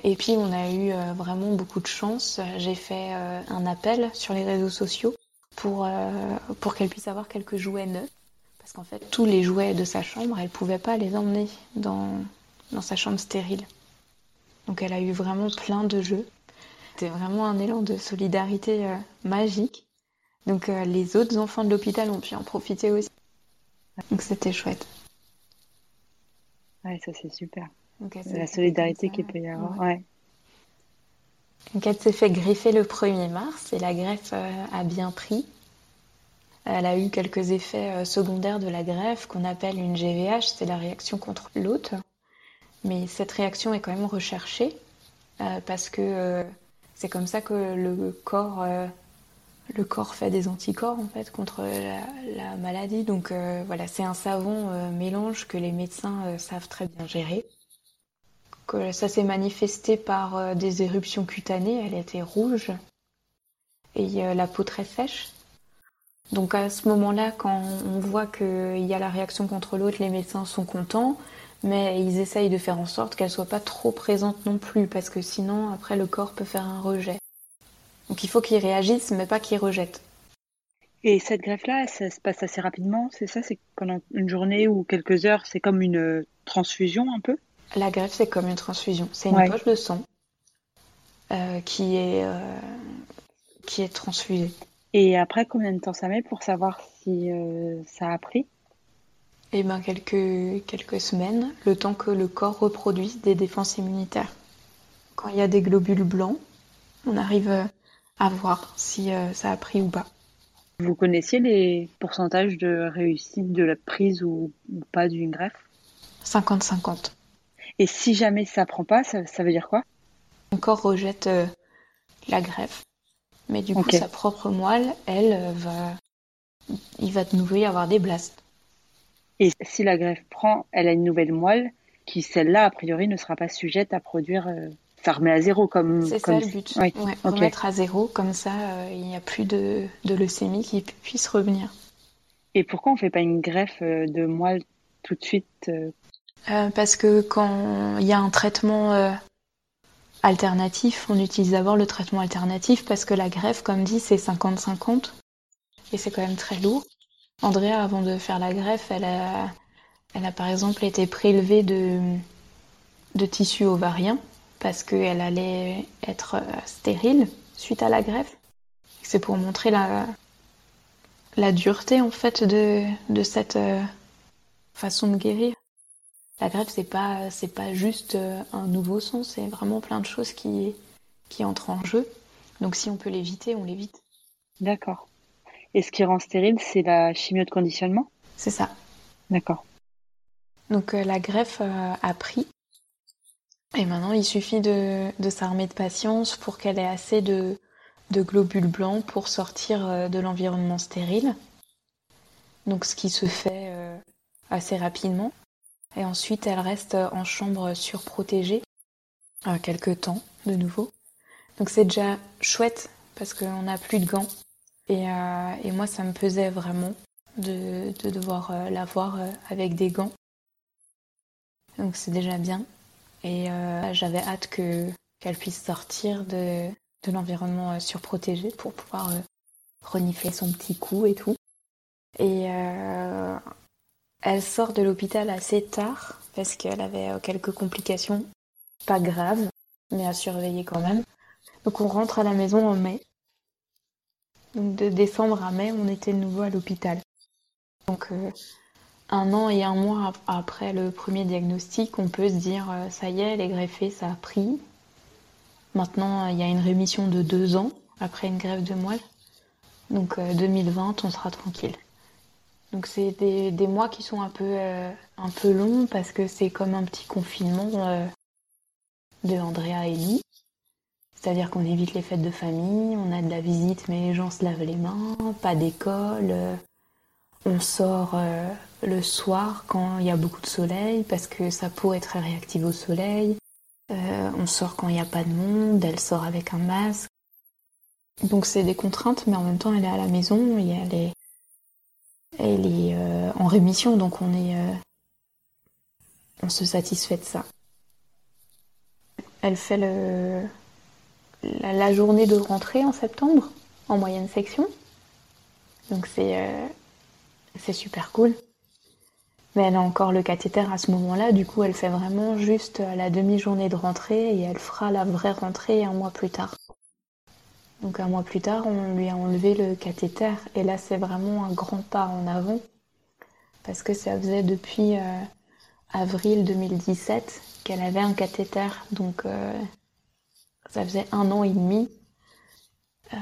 Et puis on a eu euh, vraiment beaucoup de chance. J'ai fait euh, un appel sur les réseaux sociaux pour, euh, pour qu'elle puisse avoir quelques jouets neufs. Parce qu'en fait, tous les jouets de sa chambre, elle pouvait pas les emmener dans, dans sa chambre stérile. Donc elle a eu vraiment plein de jeux. C'était vraiment un élan de solidarité magique. Donc les autres enfants de l'hôpital ont pu en profiter aussi. Donc c'était chouette. Ouais, ça c'est super la solidarité qu'il peut y avoir. Ouais. Donc elle s'est fait greffer le 1er mars et la greffe euh, a bien pris. Elle a eu quelques effets euh, secondaires de la greffe qu'on appelle une GVH, c'est la réaction contre l'hôte. Mais cette réaction est quand même recherchée euh, parce que c'est comme ça que le corps, le corps fait des anticorps en fait contre la, maladie. Donc voilà, c'est un savon mélange que les médecins savent très bien gérer ça s'est manifesté par euh, des éruptions cutanées, elle était rouge et euh, la peau très sèche. Donc à ce moment-là, quand on voit qu'il y a la réaction contre l'autre, les médecins sont contents, mais ils essayent de faire en sorte qu'elle soit pas trop présente non plus, parce que sinon après le corps peut faire un rejet. Donc il faut qu'il réagisse, mais pas qu'il rejette. Et cette greffe-là, ça se passe assez rapidement, c'est ça? C'est pendant une journée ou quelques heures, c'est comme une transfusion un peu? La greffe, c'est comme une transfusion. C'est une poche de sang euh, qui, est, euh, qui est transfusée. Et après, combien de temps ça met pour savoir si euh, ça a pris? Eh bien, quelques, quelques semaines, le temps que le corps reproduise des défenses immunitaires. Quand il y a des globules blancs, on arrive à voir si ça a pris ou pas. Vous connaissiez les pourcentages de réussite de la prise ou, ou pas d'une greffe? 50-50. Et si jamais ça prend pas, ça, veut dire quoi? Mon corps rejette euh, la greffe. Mais du coup, sa propre moelle, elle, euh, va. Il va de nouveau y avoir des blasts. Et si la greffe prend, elle a une nouvelle moelle qui, celle-là, a priori, ne sera pas sujette à produire. Euh, ça remet à zéro comme. C'est ça le but. Ouais. Remettre à zéro, comme ça, il n'y a plus de, de leucémie qui puisse revenir. Et pourquoi on fait pas une greffe de moelle tout de suite euh, parce que quand il y a un traitement euh, alternatif, on utilise d'abord le traitement alternatif parce que la greffe, comme dit, c'est 50-50. et c'est quand même très lourd. Andrea, avant de faire la greffe, elle a, elle a par exemple été prélevée de, de tissu ovarien parce qu'elle allait être euh, stérile suite à la greffe. C'est pour montrer la, la dureté en fait de, de cette euh, façon de guérir. La greffe c'est pas c'est pas juste euh, un nouveau son, c'est vraiment plein de choses qui qui entrent en jeu. Donc si on peut l'éviter, on l'évite. D'accord. Et ce qui rend stérile, c'est la chimio de conditionnement? C'est ça. D'accord. Donc euh, la greffe a pris. Et maintenant, il suffit de, de s'armer de patience pour qu'elle ait assez de, de globules blancs pour sortir euh, de l'environnement stérile. Donc ce qui se fait euh, assez rapidement. Et ensuite, elle reste en chambre surprotégée euh, quelques temps de nouveau. Donc c'est déjà chouette parce qu'on n'a plus de gants. Et, et, moi, ça me pesait vraiment de, de devoir la voir avec des gants. Donc c'est déjà bien. Et j'avais hâte que qu'elle puisse sortir de, de l'environnement euh, surprotégé pour pouvoir euh, renifler son petit cou et tout. Et euh, elle sort de l'hôpital assez tard parce qu'elle avait quelques complications, pas graves, mais à surveiller quand même. Donc on rentre à la maison en mai. Donc de décembre à mai, on était de nouveau à l'hôpital. Donc un an et un mois après le premier diagnostic, on peut se dire ça y est, les greffés, ça a pris, Maintenant, il y a une rémission de deux ans après une grève de moelle. Donc 2020, euh, on sera tranquille. Donc c'est des, mois qui sont un peu, euh, un peu longs parce que c'est comme un petit confinement euh, de Andrea et lui. C'est-à-dire qu'on évite les fêtes de famille, on a de la visite mais les gens se lavent les mains, pas d'école. on sort le soir quand il y a beaucoup de soleil parce que sa peau est très réactive au soleil. Euh, on sort quand il n'y a pas de monde, elle sort avec un masque. Donc c'est des contraintes, mais en même temps elle est à la maison et elle est, elle est euh, en rémission, donc on est, euh, on se satisfait de ça. Elle fait le, la, journée de rentrée en septembre en moyenne section, donc c'est, c'est super cool. Mais elle a encore le cathéter à ce moment-là, du coup elle fait vraiment juste la demi-journée de rentrée et elle fera la vraie rentrée un mois plus tard. Donc un mois plus tard, on lui a enlevé le cathéter et là c'est vraiment un grand pas en avant parce que ça faisait depuis euh, avril 2017 qu'elle avait un cathéter, donc euh, ça faisait un an et demi euh,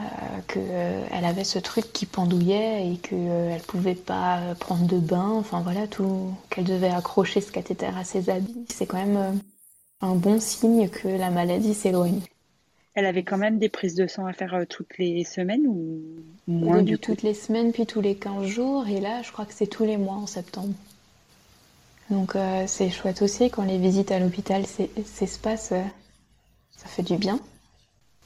qu'elle avait ce truc qui pendouillait et qu'elle ne pouvait pas prendre de bain, enfin voilà, tout, qu'elle devait accrocher ce cathéter à ses habits. C'est quand même un bon signe que la maladie s'éloigne. Elle avait quand même des prises de sang à faire toutes les semaines ou moins du toutes les semaines, puis tous les 15 jours, et là, je crois que c'est tous les mois en septembre. Donc c'est chouette aussi quand les visites à l'hôpital s'espacent, ça fait du bien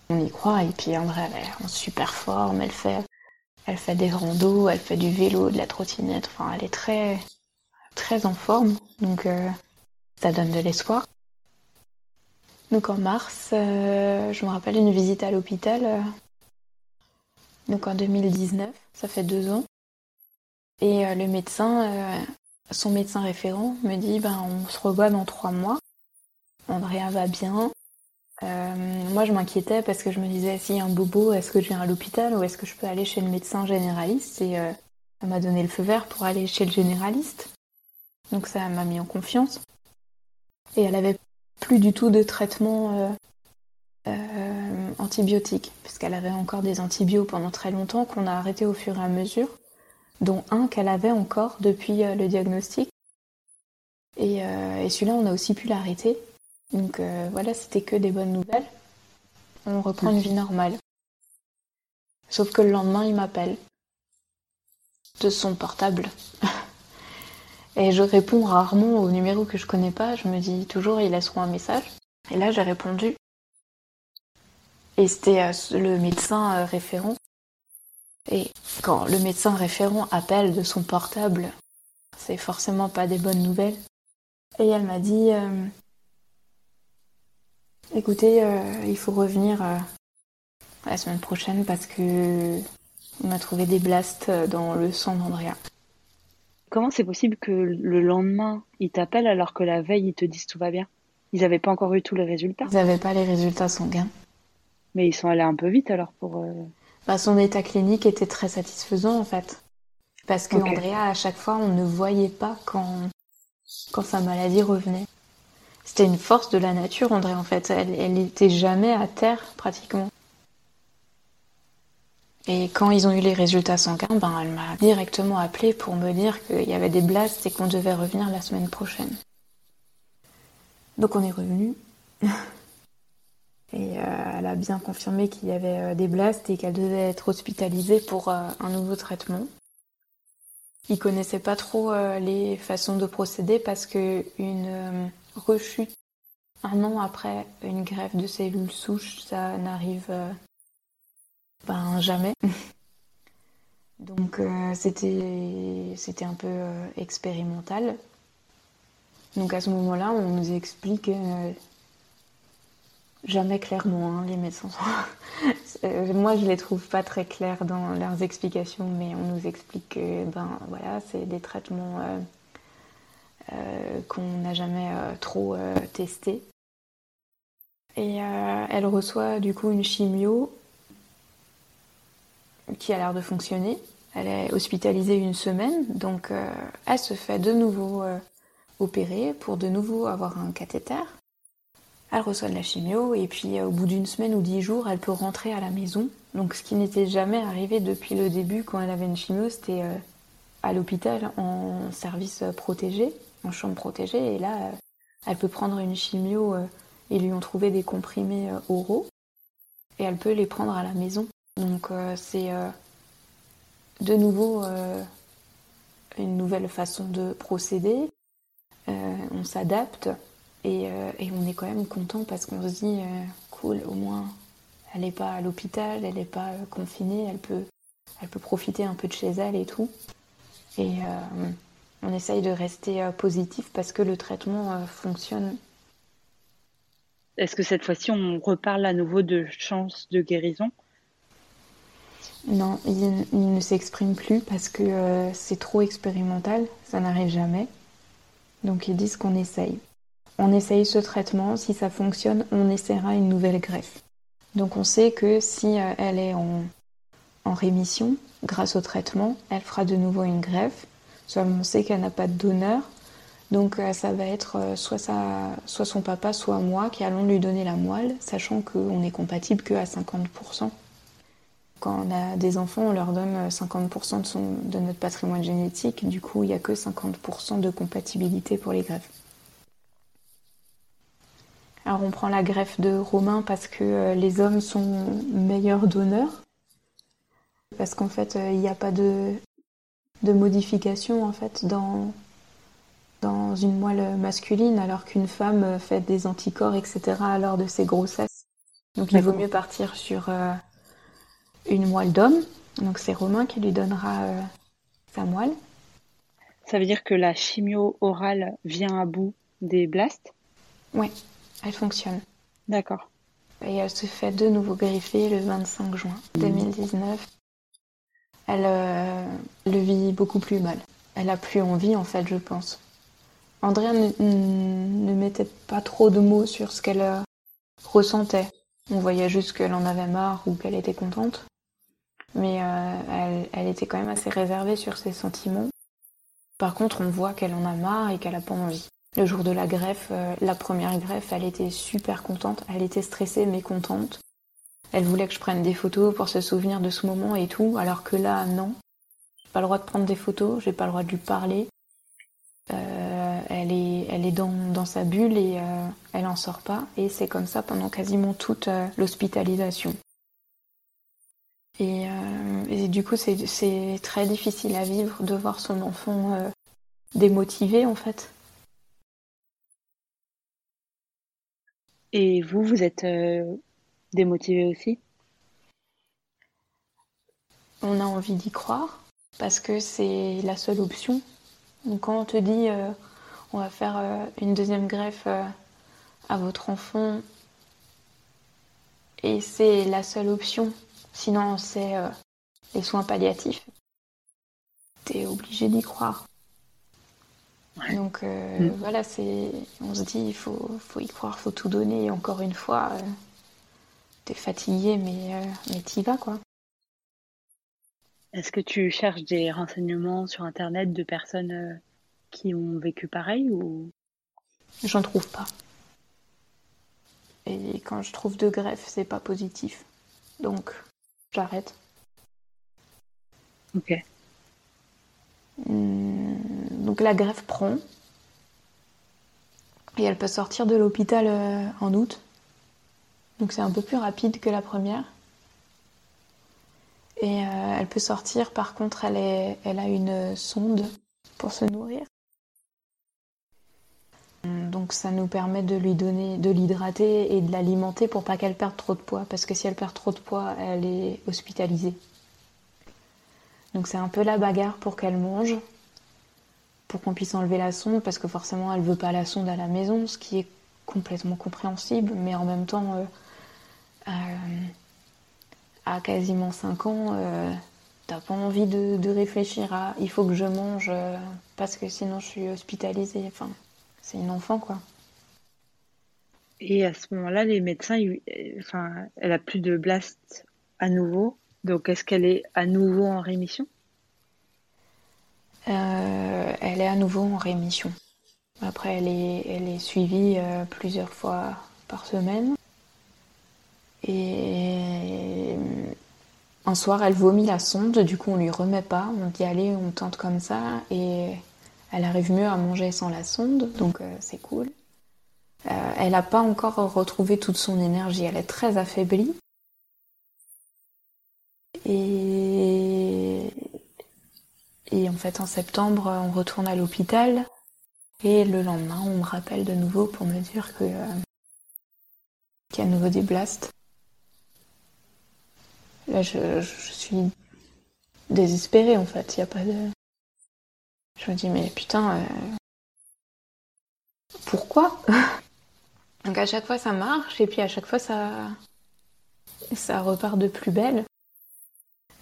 on y croit. Et puis André, elle est en super forme, elle fait, elle fait des randos, elle fait du vélo, de la trottinette. Enfin, elle est très, très en forme. Donc, euh, ça donne de l'espoir. Donc en mars, euh, je me rappelle une visite à l'hôpital. Euh, donc en 2019, ça fait deux ans. Et le médecin, son médecin référent, me dit ben on se revoit dans trois mois. Andrea va bien, euh, moi, je m'inquiétais parce que je me disais, s'il y a un bobo, est-ce que je viens à l'hôpital ou est-ce que je peux aller chez le médecin généraliste? Et euh, elle m'a donné le feu vert pour aller chez le généraliste. Donc ça m'a mis en confiance. Et elle avait plus du tout de traitement euh, antibiotique, puisqu'elle avait encore des antibiotiques pendant très longtemps qu'on a arrêté au fur et à mesure, dont un qu'elle avait encore depuis le diagnostic. Et, et celui-là, on a aussi pu l'arrêter donc euh, voilà, c'était que des bonnes nouvelles. On reprend une vie normale. Sauf que le lendemain, il m'appelle de son portable. Et je réponds rarement au numéro que je connais pas. Je me dis toujours, ils laisseront un message. Et là, j'ai répondu. Et c'était euh, le médecin euh, référent. Et quand le médecin référent appelle de son portable, c'est forcément pas des bonnes nouvelles. Et elle m'a dit, Écoutez, euh, il faut revenir la semaine prochaine parce que On a trouvé des blasts dans le sang d'Andrea. Comment c'est possible que le lendemain, ils t'appellent alors que la veille, ils te disent tout va bien? Ils n'avaient pas encore eu tous les résultats. Ils n'avaient pas les résultats sanguins. Mais ils sont allés un peu vite alors pour. Euh, bah, son état clinique était très satisfaisant en fait. Parce que Andrea, à chaque fois, on ne voyait pas quand, quand sa maladie revenait. C'était une force de la nature, Andrea, en fait. Elle n'était jamais à terre, pratiquement. Et quand ils ont eu les résultats sanguins, ben, elle m'a directement appelé pour me dire qu'il y avait des blasts et qu'on devait revenir la semaine prochaine. Donc on est revenu. et euh, elle a bien confirmé qu'il y avait euh, des blasts et qu'elle devait être hospitalisée pour euh, un nouveau traitement. Ils connaissaient pas trop les façons de procéder parce que une rechute un an après une greffe de cellules souches, ça n'arrive ben, jamais. Donc euh, c'était c'était un peu euh, expérimental. Donc à ce moment-là, on nous explique euh, jamais clairement hein, les médecins. Moi, je les trouve pas très clairs dans leurs explications, mais on nous explique que ben voilà, c'est des traitements qu'on n'a jamais trop testés. Et elle reçoit du coup une chimio qui a l'air de fonctionner. Elle est hospitalisée une semaine, donc euh, elle se fait de nouveau euh, opérer pour de nouveau avoir un cathéter. Elle reçoit de la chimio et puis euh, au bout d'une semaine ou dix jours, elle peut rentrer à la maison. Donc ce qui n'était jamais arrivé depuis le début quand elle avait une chimio, c'était à l'hôpital en service protégé, en chambre protégée. Et là, elle peut prendre une chimio, ils lui ont trouvé des comprimés oraux et elle peut les prendre à la maison. Donc euh, c'est euh, de nouveau euh, une nouvelle façon de procéder. on s'adapte et, on est quand même content parce qu'on se dit cool, au moins elle n'est pas à l'hôpital, elle n'est pas confinée, elle peut, elle peut profiter un peu de chez elle et tout. Et on essaye de rester positif parce que le traitement fonctionne. Est-ce que cette fois-ci on reparle à nouveau de chance de guérison? Non, il, ne s'exprime plus parce que euh, c'est trop expérimental, ça n'arrive jamais. Donc ils disent qu'on essaye. On essaye ce traitement, si ça fonctionne, on essaiera une nouvelle greffe. Donc on sait que si euh, elle est en, rémission, grâce au traitement, elle fera de nouveau une greffe. Seulement on sait qu'elle n'a pas de donneur, donc euh, ça va être soit, soit son papa, soit moi qui allons lui donner la moelle, sachant qu'on est compatible que à 50%. Quand on a des enfants, on leur donne 50% de, son, de notre patrimoine génétique. Du coup, il n'y a que 50% de compatibilité pour les greffes. Alors on prend la greffe de Romain parce que euh, les hommes sont meilleurs donneurs. Parce qu'en fait, euh, il n'y a pas de, de modification en fait dans, dans une moelle masculine alors qu'une femme fait des anticorps, etc. lors de ses grossesses. Donc il vaut mieux partir sur euh, une moelle d'homme. Donc c'est Romain qui lui donnera euh, sa moelle. Ça veut dire que la chimio orale vient à bout des blasts? Oui, elle fonctionne. D'accord. Et elle se fait de nouveau greffer le 25 juin 2019. Elle euh, le vit beaucoup plus mal. Elle a plus envie en fait, je pense. Andrea ne, mettait pas trop de mots sur ce qu'elle euh, ressentait. On voyait juste qu'elle en avait marre ou qu'elle était contente mais euh, elle, était quand même assez réservée sur ses sentiments. Par contre, on voit qu'elle en a marre et qu'elle a pas envie. Le jour de la greffe, euh, la première greffe, elle était super contente, elle était stressée mais contente. Elle voulait que je prenne des photos pour se souvenir de ce moment et tout, alors que là, non. J'ai pas le droit de prendre des photos, j'ai pas le droit de lui parler. Euh, elle est, dans, dans sa bulle et elle en sort pas. Et c'est comme ça pendant quasiment toute l'hospitalisation. Euh, et, du coup, c'est très difficile à vivre de voir son enfant euh, démotivé en fait. Et vous, vous êtes euh, démotivé aussi? On a envie d'y croire parce que c'est la seule option. Donc quand on te dit on va faire une deuxième greffe à votre enfant et c'est la seule option Sinon, c'est euh, les soins palliatifs, t'es obligé d'y croire. Donc euh, mm. voilà, c'est, on se dit, il faut, faut y croire, faut tout donner. Et encore une fois, euh, t'es fatigué, mais, mais t'y vas, quoi. Est-ce que tu cherches des renseignements sur Internet de personnes qui ont vécu pareil ou? J'en trouve pas. Et quand je trouve de greffe, c'est pas positif. Donc, j'arrête. Ok. Hmm, donc la greffe prend. Et elle peut sortir de l'hôpital euh, en août. Donc c'est un peu plus rapide que la première. Et euh, elle peut sortir, par contre, elle, est, elle a une sonde pour se nourrir. Donc ça nous permet de lui donner, de l'hydrater et de l'alimenter pour pas qu'elle perde trop de poids. Parce que si elle perd trop de poids, elle est hospitalisée. Donc c'est un peu la bagarre pour qu'elle mange, pour qu'on puisse enlever la sonde, parce que forcément elle veut pas la sonde à la maison, ce qui est complètement compréhensible, mais en même temps, euh, euh, à quasiment 5 ans, euh, t'as pas envie de, réfléchir à il faut que je mange parce que sinon je suis hospitalisée. Enfin, c'est une enfant quoi. Et à ce moment-là, les médecins, enfin, elle a plus de blast à nouveau. Donc, est-ce qu'elle est à nouveau en rémission? Euh, Elle est à nouveau en rémission. Après, elle est, elle est suivie euh, plusieurs fois par semaine. Et un soir, elle vomit la sonde, du coup, on lui remet pas. On dit allez, on tente comme ça. Et elle arrive mieux à manger sans la sonde, donc euh, c'est cool. elle n'a pas encore retrouvé toute son énergie, elle est très affaiblie. Et... en fait, en septembre, on retourne à l'hôpital. Et le lendemain, on me rappelle de nouveau pour me dire que euh, qu'il y a à nouveau des blasts. Là, je, suis désespérée en fait. Il y a pas de. Je me dis mais putain, euh, pourquoi Donc à chaque fois ça marche et puis à chaque fois ça ça repart de plus belle.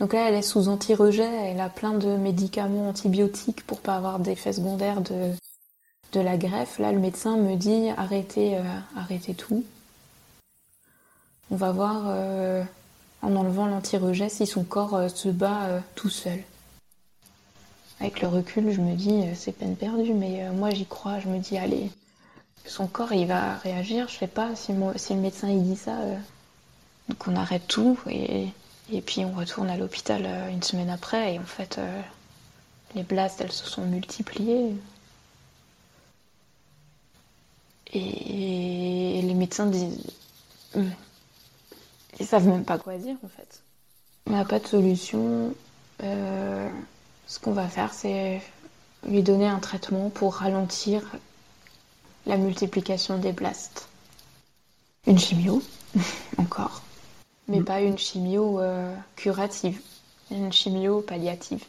Donc là, elle est sous anti-rejet, elle a plein de médicaments antibiotiques pour pas avoir d'effets secondaires de, la greffe. Là, le médecin me dit arrêtez, euh, arrêtez tout. On va voir euh, en enlevant l'anti-rejet si son corps se bat tout seul. Avec le recul, je me dis c'est peine perdue, mais moi j'y crois. Je me dis allez, son corps il va réagir. Je sais pas si, le médecin il dit ça. donc on arrête tout et et puis on retourne à l'hôpital euh, une semaine après et en fait euh, les blasts elles se sont multipliées. Et les médecins disent. Ils savent même pas quoi dire en fait. On n'a pas de solution. Ce qu'on va faire, c'est lui donner un traitement pour ralentir la multiplication des blasts. Une chimio, encore mais mm. pas une chimio euh, curative, une chimio palliative.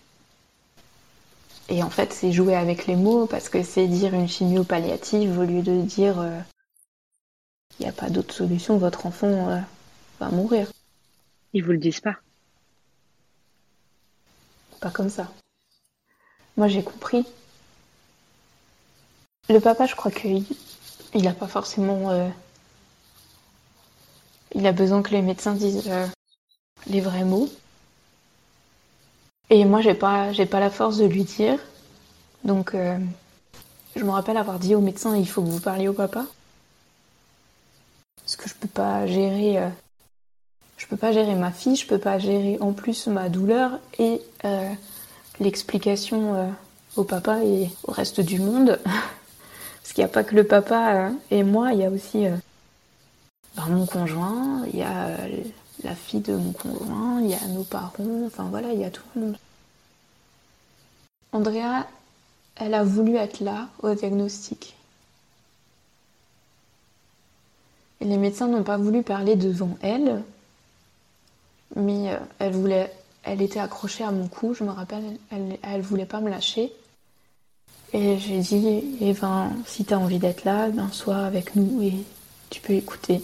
Et en fait, c'est jouer avec les mots parce que c'est dire une chimio palliative au lieu de dire il euh, n'y a pas d'autre solution, votre enfant euh, va mourir. Ils vous le disent pas Pas comme ça. Moi, j'ai compris. Le papa, je crois qu'il n'a pas forcément il a besoin que les médecins disent euh, les vrais mots. Et moi, j'ai pas, j'ai pas la force de lui dire. Donc, euh, je me rappelle avoir dit au médecin il faut que vous parliez au papa. Parce que je peux pas gérer. Euh, je peux pas gérer ma fille, je peux pas gérer en plus ma douleur et l'explication au papa et au reste du monde. Parce qu'il n'y a pas que le papa et moi, il y a aussi mon conjoint, il y a euh, la fille de mon conjoint, il y a nos parents, enfin voilà, il y a tout le monde. Andrea, elle a voulu être là au diagnostic. Et les médecins n'ont pas voulu parler devant elle, mais euh, elle voulait, elle était accrochée à mon cou, je me rappelle, elle, elle voulait pas me lâcher. Et j'ai dit, eh ben, si t'as envie d'être là, ben, sois avec nous et tu peux écouter.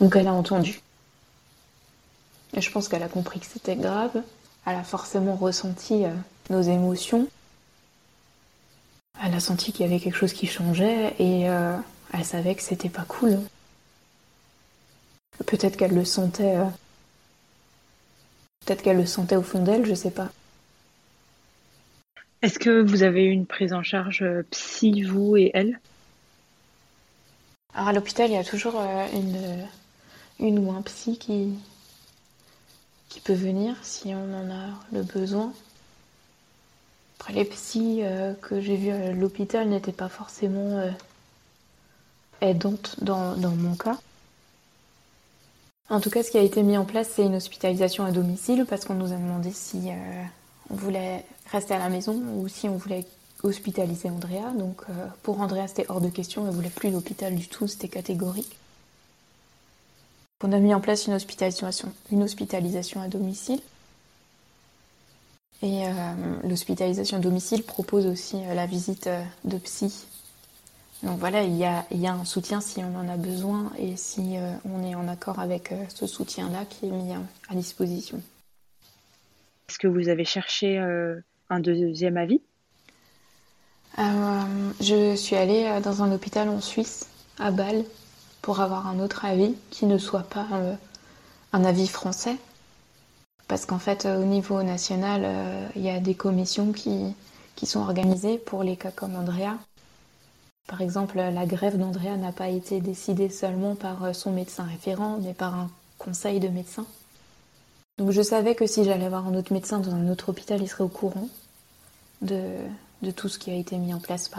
Donc elle a entendu. Et je pense qu'elle a compris que c'était grave. Elle a forcément ressenti euh, nos émotions. Elle a senti qu'il y avait quelque chose qui changeait et euh, elle savait que c'était pas cool. Peut-être qu'elle le sentait. Euh, Peut-être qu'elle le sentait au fond d'elle, je sais pas. Est-ce que vous avez eu une prise en charge euh, psy, vous et elle? Alors à l'hôpital, il y a toujours euh, une, une ou un psy qui, qui peut venir si on en a le besoin. Après, les psys euh, que j'ai vus à l'hôpital n'étaient pas forcément euh, aidantes dans, dans mon cas. En tout cas, ce qui a été mis en place, c'est une hospitalisation à domicile parce qu'on nous a demandé si euh, on voulait rester à la maison ou si on voulait hospitaliser Andrea. Donc euh, pour Andrea, c'était hors de question, elle voulait plus l'hôpital du tout, c'était catégorique. On a mis en place une hospitalisation, à domicile. Et euh, l'hospitalisation à domicile propose aussi la visite de psy. Donc voilà, il y, a, il y a un soutien si on en a besoin et si euh, on est en accord avec euh, ce soutien-là qui est mis à, à disposition. Est-ce que vous avez cherché euh, un deuxième avis? Euh, je suis allée euh, dans un hôpital en Suisse, à Bâle, pour avoir un autre avis qui ne soit pas euh, un avis français. Parce qu'en fait, euh, au niveau national, euh, il y a des commissions qui, qui sont organisées pour les cas comme Andrea. Par exemple, la grève d'Andrea n'a pas été décidée seulement par euh, son médecin référent, mais par un conseil de médecins. Donc je savais que si j'allais voir un autre médecin dans un autre hôpital, il serait au courant de, tout ce qui a été mis en place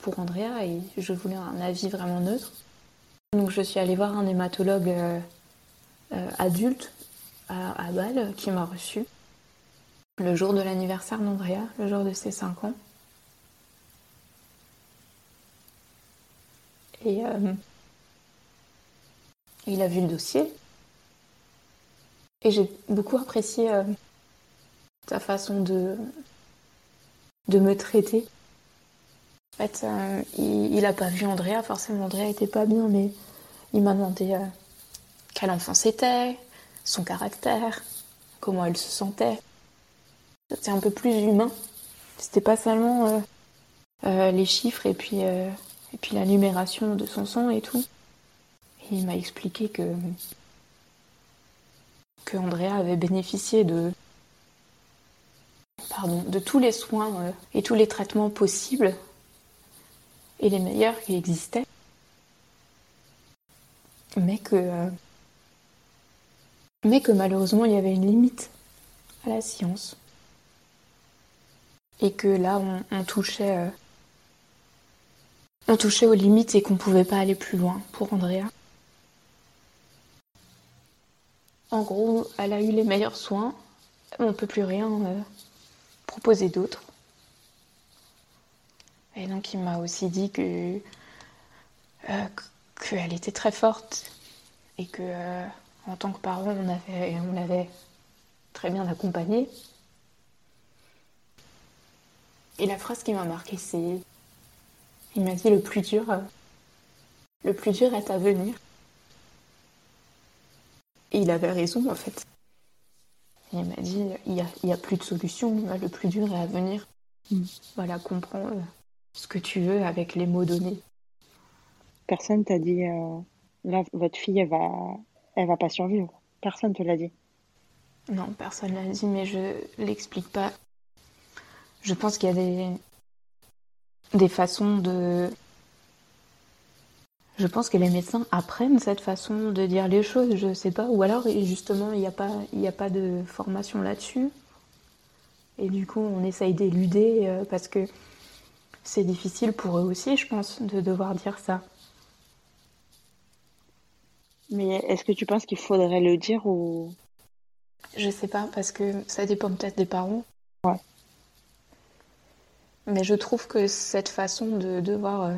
pour Andrea et je voulais un avis vraiment neutre. Donc je suis allée voir un hématologue euh, euh, adulte à, à Bâle qui m'a reçu le jour de l'anniversaire d'Andrea, le jour de ses 5 ans. Et euh, il a vu le dossier. Et j'ai beaucoup apprécié euh, sa façon de, de me traiter. En fait, euh, il, il a pas vu Andrea, forcément Andrea était pas bien, mais il m'a demandé quel enfant c'était, son caractère, comment elle se sentait. C'était un peu plus humain. C'était pas seulement les chiffres et puis, euh, et puis la numération de son sang et tout. Il m'a expliqué que, que Andrea avait bénéficié de, pardon, de tous les soins euh, et tous les traitements possibles et les meilleurs qui existaient. Mais que, euh, mais que malheureusement il y avait une limite à la science. Et que là on, on touchait, euh, on touchait aux limites et qu'on pouvait pas aller plus loin pour Andrea. En gros, elle a eu les meilleurs soins, on peut plus rien euh, proposer d'autre. Et donc il m'a aussi dit que euh, qu'elle était très forte et que euh, en tant que parent on on l'avait très bien accompagnée. Et la phrase qui m'a marquée c'est il m'a dit le plus dur euh, le plus dur est à venir. Et il avait raison en fait. Il m'a dit il y a, il y a plus de solution, le plus dur est à venir. Voilà, comprends euh, ce que tu veux avec les mots donnés. Personne t'a dit euh, là votre fille elle va elle va pas survivre. Personne te l'a dit. Non, personne l'a dit, mais je l'explique pas. Je pense qu'il y a des des façons de. Je pense que les médecins apprennent cette façon de dire les choses, je sais pas. Ou alors, justement, il n'y a, pas- y a pas de formation là-dessus. Et du coup, on essaye d'éluder euh, parce que c'est difficile pour eux aussi, je pense, de devoir dire ça. Mais est-ce que tu penses qu'il faudrait le dire ou Je sais pas, parce que ça dépend peut-être des parents. Ouais. Mais je trouve que cette façon de devoir euh,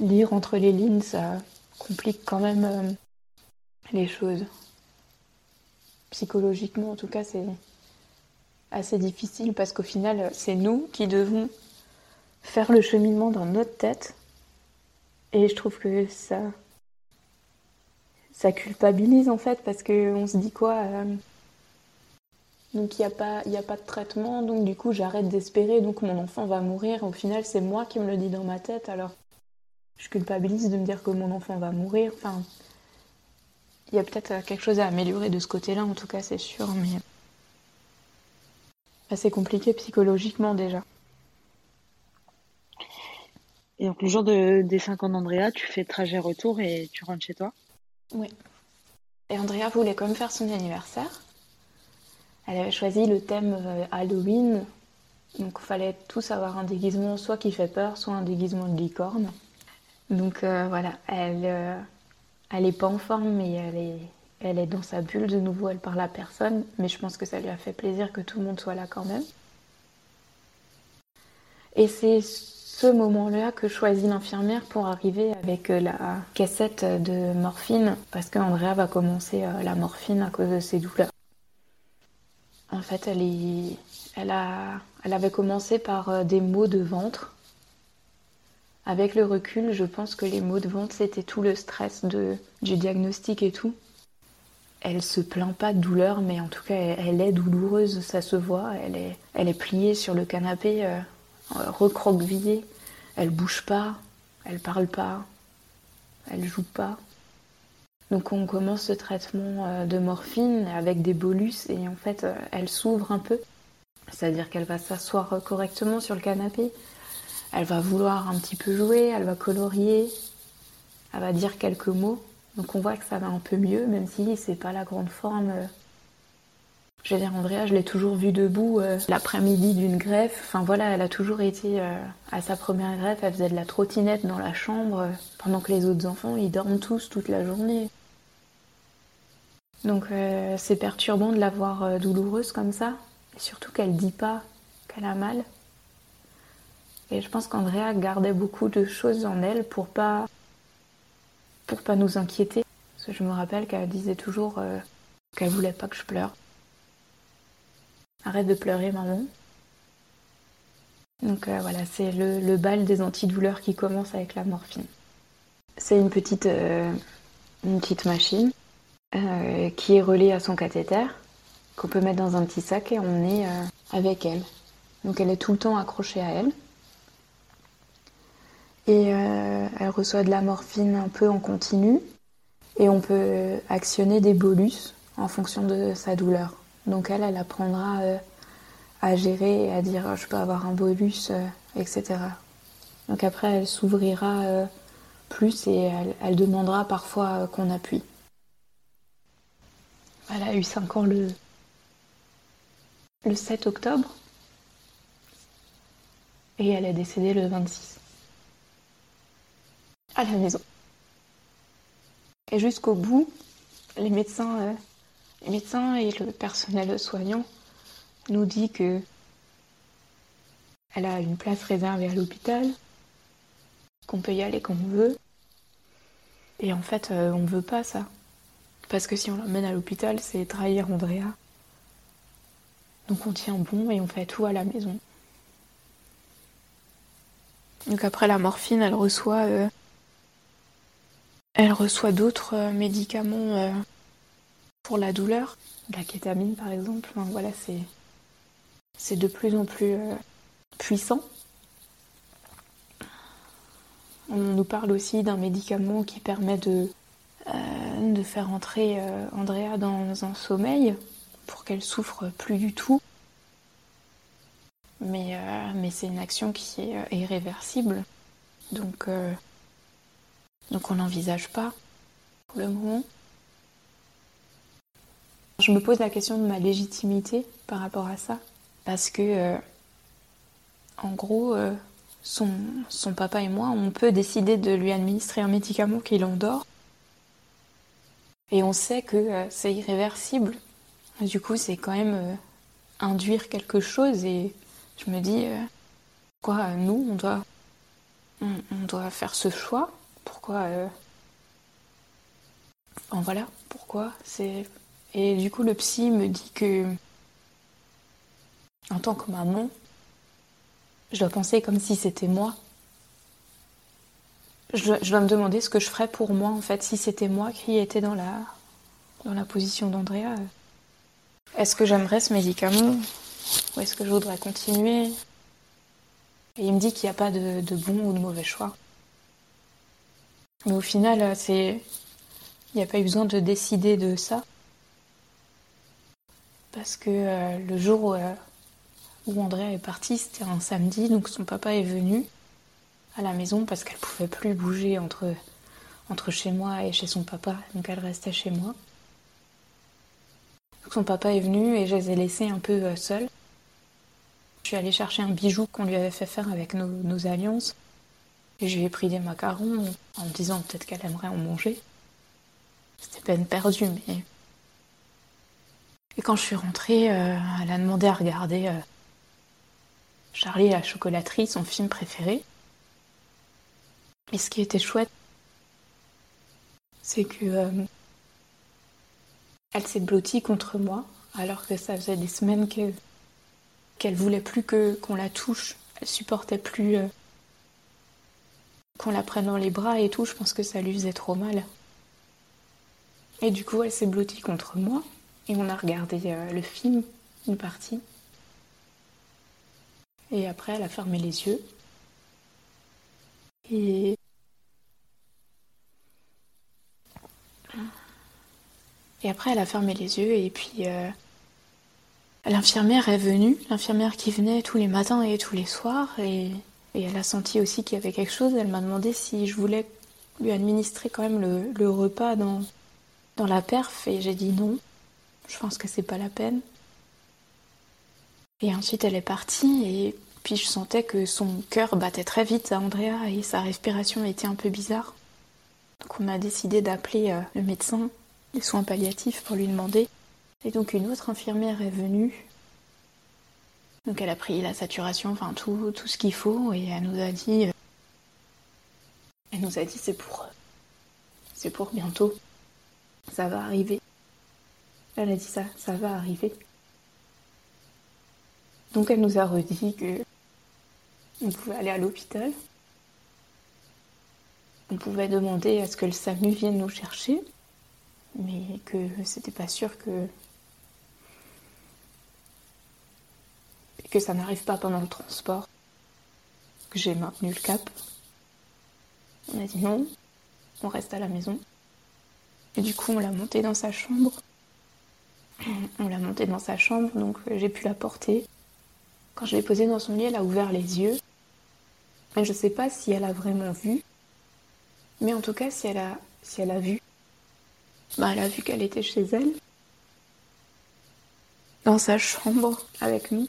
lire entre les lignes, ça complique quand même euh, les choses. Psychologiquement, en tout cas, c'est assez difficile parce qu'au final, c'est nous qui devons faire le cheminement dans notre tête. Et je trouve que ça, ça culpabilise en fait parce que on se dit quoi euh, Donc il n'y a, pas, a pas de traitement, donc du coup j'arrête d'espérer, donc mon enfant va mourir. Au final, c'est moi qui me le dis dans ma tête, alors je culpabilise de me dire que mon enfant va mourir. Enfin, il y a peut-être quelque chose à améliorer de ce côté-là, en tout cas, c'est sûr, mais c'est compliqué psychologiquement déjà. Et donc le jour de, des 5 ans d'Andrea, tu fais trajet retour et tu rentres chez toi? Oui. Et Andrea voulait quand même faire son anniversaire. Elle avait choisi le thème euh, Halloween. Donc il fallait tous avoir un déguisement soit qui fait peur, soit un déguisement de licorne. Donc euh, voilà, elle, euh, elle est pas en forme, mais elle est, elle est dans sa bulle de nouveau, elle parle à personne, mais je pense que ça lui a fait plaisir que tout le monde soit là quand même. Et c'est ce moment-là que choisit l'infirmière pour arriver avec la cassette de morphine, parce qu'Andrea va commencer la morphine à cause de ses douleurs. En fait, elle, avait commencé par euh, des maux de ventre. Avec le recul, je pense que les maux de ventre, c'était tout le stress du diagnostic et tout elle se plaint pas de douleur, mais en tout cas, elle, est douloureuse, ça se voit. Elle est, pliée sur le canapé, euh, recroquevillée. Elle bouge pas, elle parle pas, elle joue pas. Donc on commence ce traitement euh, de morphine avec des bolus et en fait, euh, elle s'ouvre un peu. C'est-à-dire qu'elle va s'asseoir correctement sur le canapé. Elle va vouloir un petit peu jouer, elle va colorier, elle va dire quelques mots. Donc on voit que ça va un peu mieux, même si c'est pas la grande forme. Je veux dire, Andrea, je l'ai toujours vue debout euh, l'après-midi d'une greffe. Enfin voilà, elle a toujours été euh, à sa première greffe, elle faisait de la trottinette dans la chambre, euh, pendant que les autres enfants, ils dorment tous toute la journée. Donc c'est perturbant de la voir douloureuse comme ça, et surtout qu'elle dit pas qu'elle a mal. Et je pense qu'Andrea gardait beaucoup de choses en elle pour pas pour pas nous inquiéter. Parce que je me rappelle qu'elle disait toujours euh, qu'elle voulait pas que je pleure. Arrête de pleurer, maman. Donc euh, voilà, c'est le, bal des antidouleurs qui commence avec la morphine. C'est une petite, euh, une petite machine qui est reliée à son cathéter, qu'on peut mettre dans un petit sac et on est avec elle. Donc elle est tout le temps accrochée à elle. Et euh, elle reçoit de la morphine un peu en continu. Et on peut actionner des bolus en fonction de sa douleur. Donc elle, elle apprendra euh, à gérer et à dire je peux avoir un bolus, euh, etc. Donc après, elle s'ouvrira plus et elle, demandera parfois qu'on appuie. Elle a eu 5 ans le, le 7 octobre et elle est décédée le 26 à la maison. Et jusqu'au bout, les médecins, euh, les médecins et le personnel soignant nous dit que elle a une place réservée à l'hôpital, qu'on peut y aller quand on veut. Et en fait, euh, on ne veut pas ça. Parce que si on l'emmène à l'hôpital, c'est trahir Andrea. Donc on tient bon et on fait tout à la maison. Donc après la morphine, elle reçoit euh, elle reçoit d'autres euh, médicaments euh, pour la douleur, la kétamine par exemple. voilà, c'est c'est de plus en plus puissant. On nous parle aussi d'un médicament qui permet de, de faire entrer Andrea dans un sommeil pour qu'elle souffre plus du tout. Mais, mais c'est une action qui est irréversible. Donc donc on n'envisage pas pour le moment. Je me pose la question de ma légitimité par rapport à ça. Parce que, euh, en gros, euh, son, son, papa et moi, on peut décider de lui administrer un médicament qui l'endort. Et on sait que euh, c'est irréversible. Du coup, c'est quand même induire quelque chose. Et je me dis, quoi, nous, on doit, on doit faire ce choix? Pourquoi euh... voilà, pourquoi c'est et du coup le psy me dit que en tant que maman, je dois penser comme si c'était moi. Je dois, me demander ce que je ferais pour moi en fait si c'était moi qui étais dans la dans la position d'Andrea. est-ce que j'aimerais ce médicament? Ou est-ce que je voudrais continuer? Et il me dit qu'il n'y a pas de, bon ou de mauvais choix. Mais au final, c'est, il n'y a pas eu besoin de décider de ça. Parce que euh, le jour où, euh, où Andrea est partie, c'était un samedi, donc son papa est venu à la maison parce qu'elle pouvait plus bouger entre, entre chez moi et chez son papa, donc elle restait chez moi. son papa est venu et je les ai laissés un peu euh, seuls. Je suis allée chercher un bijou qu'on lui avait fait faire avec nos, alliances. Et je lui ai pris des macarons en me disant peut-être qu'elle aimerait en manger. C'était peine perdue, mais. Et quand je suis rentrée, euh, elle a demandé à regarder euh, Charlie la chocolaterie, son film préféré. Et ce qui était chouette, c'est que euh, elle s'est blottie contre moi, alors que ça faisait des semaines que qu'elle voulait plus que qu'on la touche. Elle supportait plus euh, qu'on la prenne dans les bras et tout. Je pense que ça lui faisait trop mal. Et du coup, elle s'est blottie contre moi et on a regardé euh, le film, une partie. Et après, elle a fermé les yeux. Et Et après, elle a fermé les yeux et puis euh, l'infirmière est venue, l'infirmière qui venait tous les matins et tous les soirs et, elle a senti aussi qu'il y avait quelque chose. Elle m'a demandé si je voulais lui administrer quand même le, repas dans, la perf et j'ai dit non. Je pense que c'est pas la peine. Et ensuite, elle est partie et puis je sentais que son cœur battait très vite à Andrea et sa respiration était un peu bizarre. Donc on a décidé d'appeler euh, le médecin soins palliatifs pour lui demander. Et donc une autre infirmière est venue. Donc elle a pris la saturation, enfin tout, tout ce qu'il faut, et elle nous a dit. Euh, elle nous a dit c'est pour. C'est pour bientôt. Ça va arriver. Elle a dit ça, ça va arriver. Donc elle nous a redit que on pouvait aller à l'hôpital. On pouvait demander à ce que le SAMU vienne nous chercher mais que c'était pas sûr que que ça n'arrive pas pendant le transport. Que j'ai maintenu le cap. On a dit non, on reste à la maison. Et du coup, on l'a monté dans sa chambre. On l'a monté dans sa chambre, donc euh, j'ai pu la porter. Quand je l'ai posée dans son lit, elle a ouvert les yeux. Mais je sais pas si elle a vraiment vu. Mais en tout cas, si elle a, si elle a vu, bah, elle a vu qu'elle était chez elle, dans sa chambre avec nous,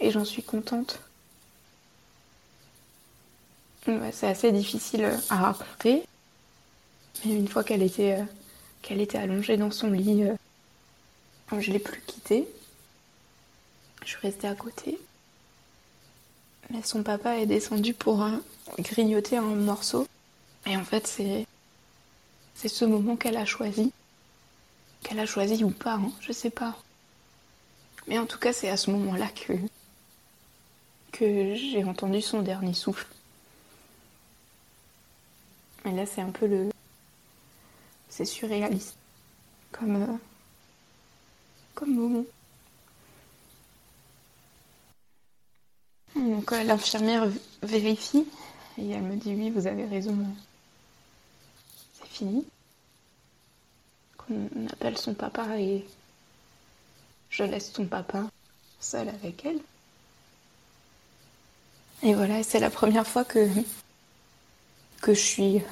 et j'en suis contente. c'est assez difficile à raconter, mais une fois qu'elle était, euh, qu'elle était allongée dans son lit, euh, je l'ai plus quittée. Je suis restée à côté. Mais son papa est descendu pour euh, grignoter un morceau. Et en fait, c'est c'est ce moment qu'elle a choisi. Qu'elle a choisi ou pas, hein, je sais pas. Mais en tout cas, c'est à ce moment-là que, que j'ai entendu son dernier souffle. Et là, c'est un peu le. C'est surréaliste. Comme. Euh, comme moment. Donc, euh, l'infirmière vérifie et elle me dit Oui, vous avez raison Qu'on appelle son papa et je laisse son papa seul avec elle. Et voilà, c'est la première fois que, que je suis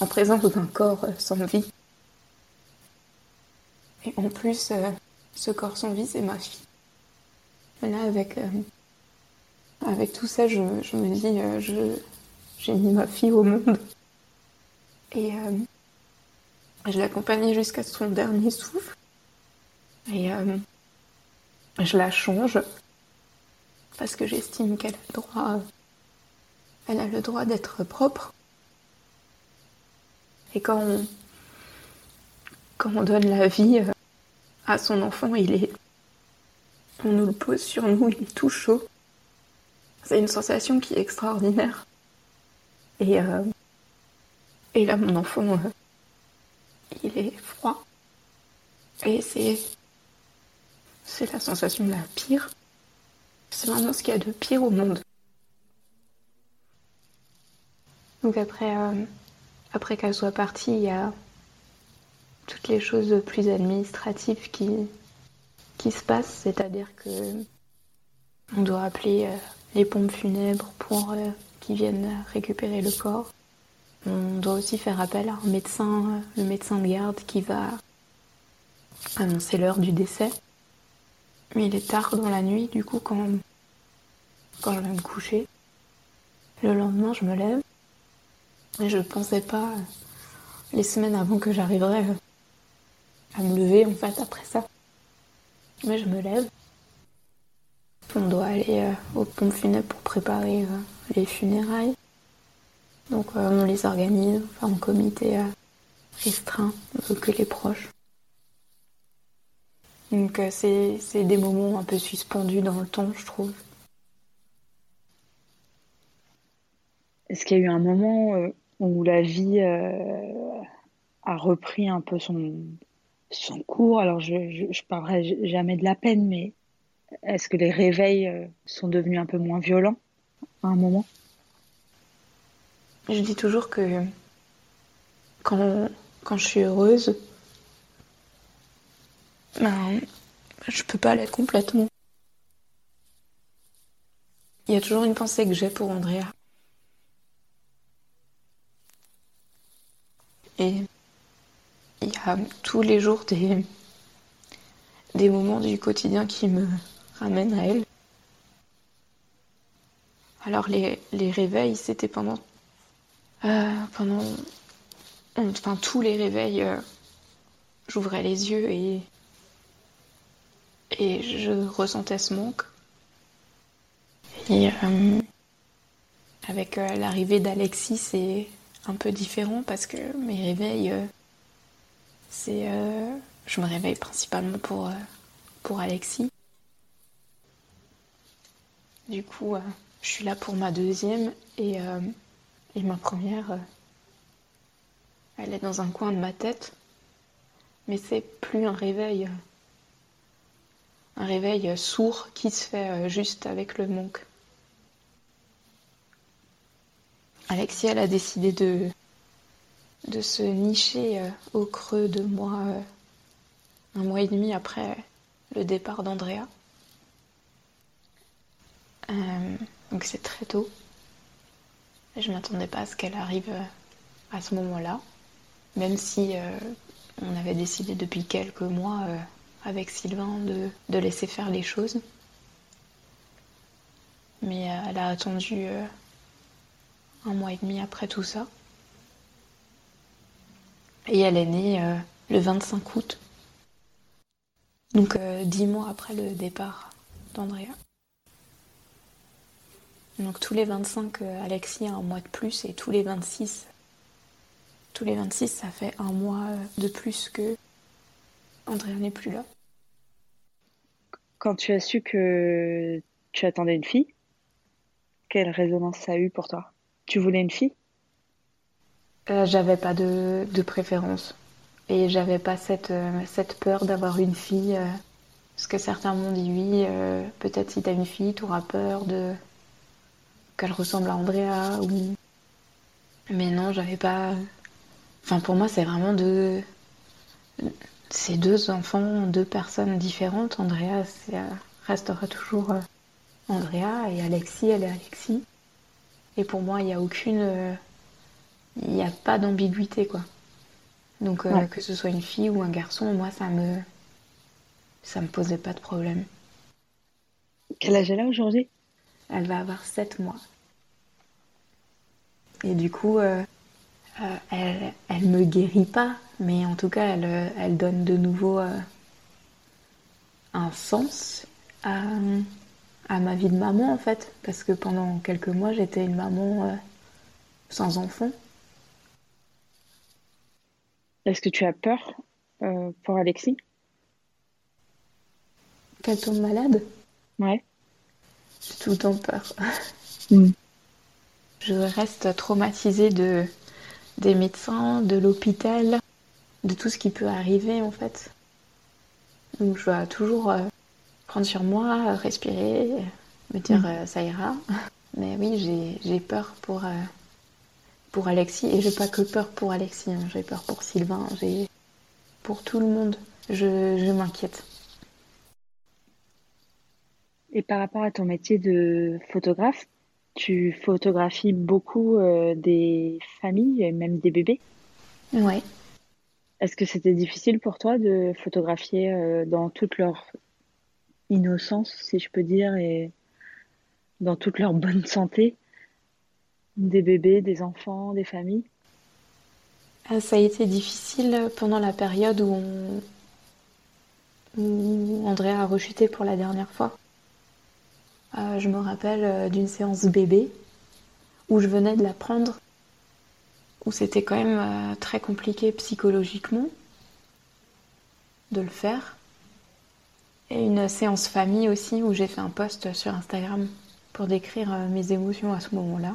en présence d'un corps sans vie. Et en plus, euh, ce corps sans vie, c'est ma fille. là, avec, euh, avec tout ça, je, me dis, euh, j'ai mis ma fille au monde. Et euh, je l'accompagnais jusqu'à son dernier souffle. Et euh, je la change parce que j'estime qu'elle a le droit, elle a le droit d'être propre. Et quand on, quand on donne la vie euh, à son enfant, il est, on nous le pose sur nous, il est tout chaud. C'est une sensation qui est extraordinaire. Et et là, mon enfant, euh, il est froid. Et c'est, c'est la sensation la pire. C'est vraiment ce qu'il y a de pire au monde. Donc après, euh, qu'elle soit partie, il y a toutes les choses plus administratives qui, qui se passent, c'est-à-dire que on doit appeler euh, les pompes funèbres pour qu'ils viennent récupérer le corps. On doit aussi faire appel à un médecin, le médecin de garde qui va annoncer l'heure du décès. Mais il est tard dans la nuit, du coup, quand, je vais me coucher. Le lendemain, je me lève. Et je ne pensais pas, les semaines avant que j'arriverais à me lever, en fait, après ça. Mais je me lève. On doit aller euh, au pont funèbre pour préparer euh, les funérailles. Donc euh, on les organise, enfin en comité restreint que les proches. Donc c'est des moments un peu suspendus dans le temps, je trouve. Est-ce qu'il y a eu un moment où la vie a repris un peu son, son cours? Alors je, je, parlerai jamais de la peine, mais est-ce que les réveils euh, sont devenus un peu moins violents à un moment? Je dis toujours que quand, quand je suis heureuse, ben, je peux pas l'être complètement. Il y a toujours une pensée que j'ai pour Andrea. Et il y a tous les jours des, des moments du quotidien qui me, ramène à elle. Alors les, les réveils, c'était pendant, pendant, enfin tous les réveils, euh, j'ouvrais les yeux et et je ressentais ce manque. Et euh, avec l'arrivée d'Alexis, c'est un peu différent parce que mes réveils, c'est, je me réveille principalement pour pour Alexis. Du coup, euh, je suis là pour ma deuxième et, euh, et ma première, euh, elle est dans un coin de ma tête, mais c'est plus un réveil, un réveil sourd qui se fait juste avec le manque. Alexia, elle a décidé de, de se nicher au creux de moi un mois et demi après le départ d'Andrea. Euh, donc c'est très tôt. Je m'attendais pas à ce qu'elle arrive euh, à ce moment-là, même si euh, on avait décidé depuis quelques mois avec Sylvain de, de, laisser faire les choses. Mais elle a attendu un mois et demi après tout ça. Et elle est née le 25 août. Donc dix mois après le départ d'Andrea. Donc tous les 25, euh, Alexis a un mois de plus et tous les 26, tous les 26, ça fait un mois euh, de plus que Andrea n'est plus là. Quand tu as su que tu attendais une fille, quelle résonance ça a eu pour toi? Tu voulais une fille? Euh, J'avais pas de, préférence et j'avais pas cette, cette peur d'avoir une fille. parce que certains m'ont dit oui, peut-être si t'as une fille, t'auras peur de qu'elle ressemble à Andrea ou. Mais non, j'avais pas. Enfin, pour moi, c'est vraiment deux. C'est deux enfants, deux personnes différentes. Andrea restera toujours euh, Andrea et Alexis, elle est Alexis. Et pour moi, il n'y a aucune. Euh, il n'y a pas d'ambiguïté, quoi. Donc, euh, que ce soit une fille ou un garçon, moi, ça me. Ça me posait pas de problème. Quel âge elle a aujourd'hui? Elle va avoir 7 mois. Et du coup, euh, euh, elle, elle me guérit pas, mais en tout cas, elle, euh, elle donne de nouveau un sens à, à, ma vie de maman, en fait. Parce que pendant quelques mois, j'étais une maman sans enfant. Est-ce que tu as peur pour Alexis? Qu'elle tombe malade? Ouais. J'ai tout le temps peur. Mm. Je reste traumatisée de, des médecins, de l'hôpital, de tout ce qui peut arriver en fait. Donc je dois toujours euh, prendre sur moi, respirer, me dire mm. ça ira. Mais oui, j'ai peur pour, pour Alexis. Et j'ai pas que peur pour Alexis, hein. j'ai peur pour Sylvain, j'ai pour tout le monde. Je, je m'inquiète. Et par rapport à ton métier de photographe, tu photographies beaucoup euh, des familles et même des bébés? Ouais. Est-ce que c'était difficile pour toi de photographier euh, dans toute leur innocence, si je peux dire, et dans toute leur bonne santé? Des bébés, des enfants, des familles? Ah, Ça a été difficile pendant la période où, où Andrea a rechuté pour la dernière fois. Euh, je me rappelle euh, d'une séance bébé où je venais de la prendre, où c'était quand même euh, très compliqué psychologiquement de le faire. Et une séance famille aussi où j'ai fait un post sur Instagram pour décrire mes émotions à ce moment-là.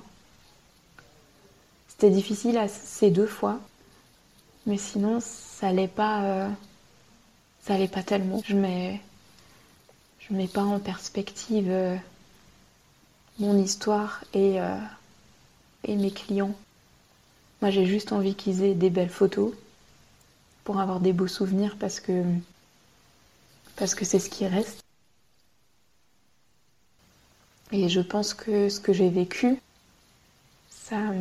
C'était difficile à ces deux fois, mais sinon ça allait pas, ça allait pas tellement. Je mets, je mets pas en perspective mon histoire et, euh, et mes clients. Moi, j'ai juste envie qu'ils aient des belles photos pour avoir des beaux souvenirs parce que parce que c'est ce qui reste. Et je pense que ce que j'ai vécu, ça a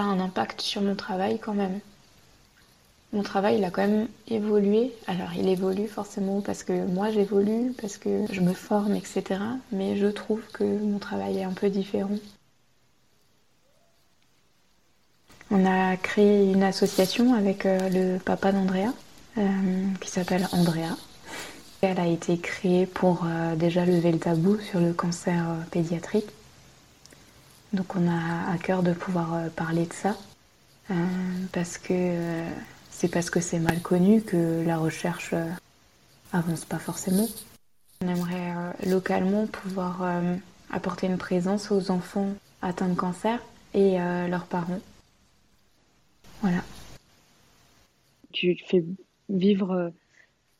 un impact sur mon travail quand même mon travail, il a quand même évolué. Alors, il évolue forcément parce que moi j'évolue, parce que je me forme, etc. Mais je trouve que mon travail est un peu différent. On a créé une association avec euh, le papa d'Andrea, euh, qui s'appelle Andrea. Elle a été créée pour euh, déjà lever le tabou sur le cancer pédiatrique. Donc on a à cœur de pouvoir parler de ça, parce que c'est parce que c'est mal connu que la recherche euh, avance pas forcément. On aimerait euh, localement pouvoir euh, apporter une présence aux enfants atteints de cancer et leurs parents. Voilà. Tu fais vivre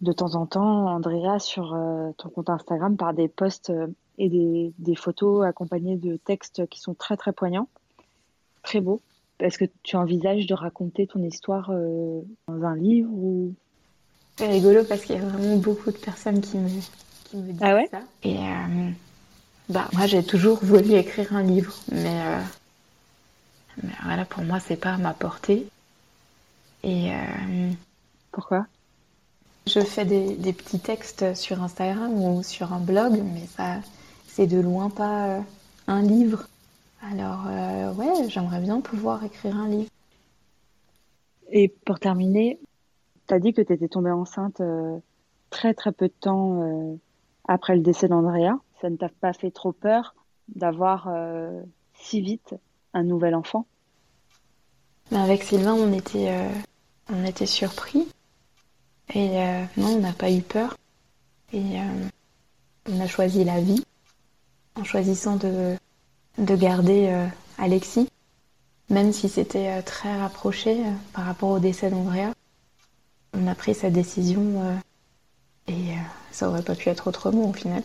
de temps en temps, Andrea, sur ton compte Instagram par des posts et des, des, photos accompagnées de textes qui sont très très poignants, très beaux. Est-ce que tu envisages de raconter ton histoire euh, dans un livre ou? C'est rigolo parce qu'il y a vraiment beaucoup de personnes qui me, qui me disent ah ça. Et euh, bah, moi, j'ai toujours voulu écrire un livre, mais, euh, mais voilà, pour moi, c'est pas à ma portée. Et pourquoi? Je fais des, des, petits textes sur Instagram ou sur un blog, mais ça, c'est de loin pas un livre. Alors, euh, ouais, j'aimerais bien pouvoir écrire un livre. Et pour terminer, tu as dit que tu étais tombée enceinte euh, très très peu de temps euh, après le décès d'Andrea. Ça ne t'a pas fait trop peur d'avoir si vite un nouvel enfant? Ben, Avec Sylvain, on était, on était surpris. Et non, on n'a pas eu peur. Et on a choisi la vie en choisissant de de garder euh, Alexis, même si c'était euh, très rapproché euh, par rapport au décès d'Andrea. On a pris sa décision et ça aurait pas pu être autrement au final.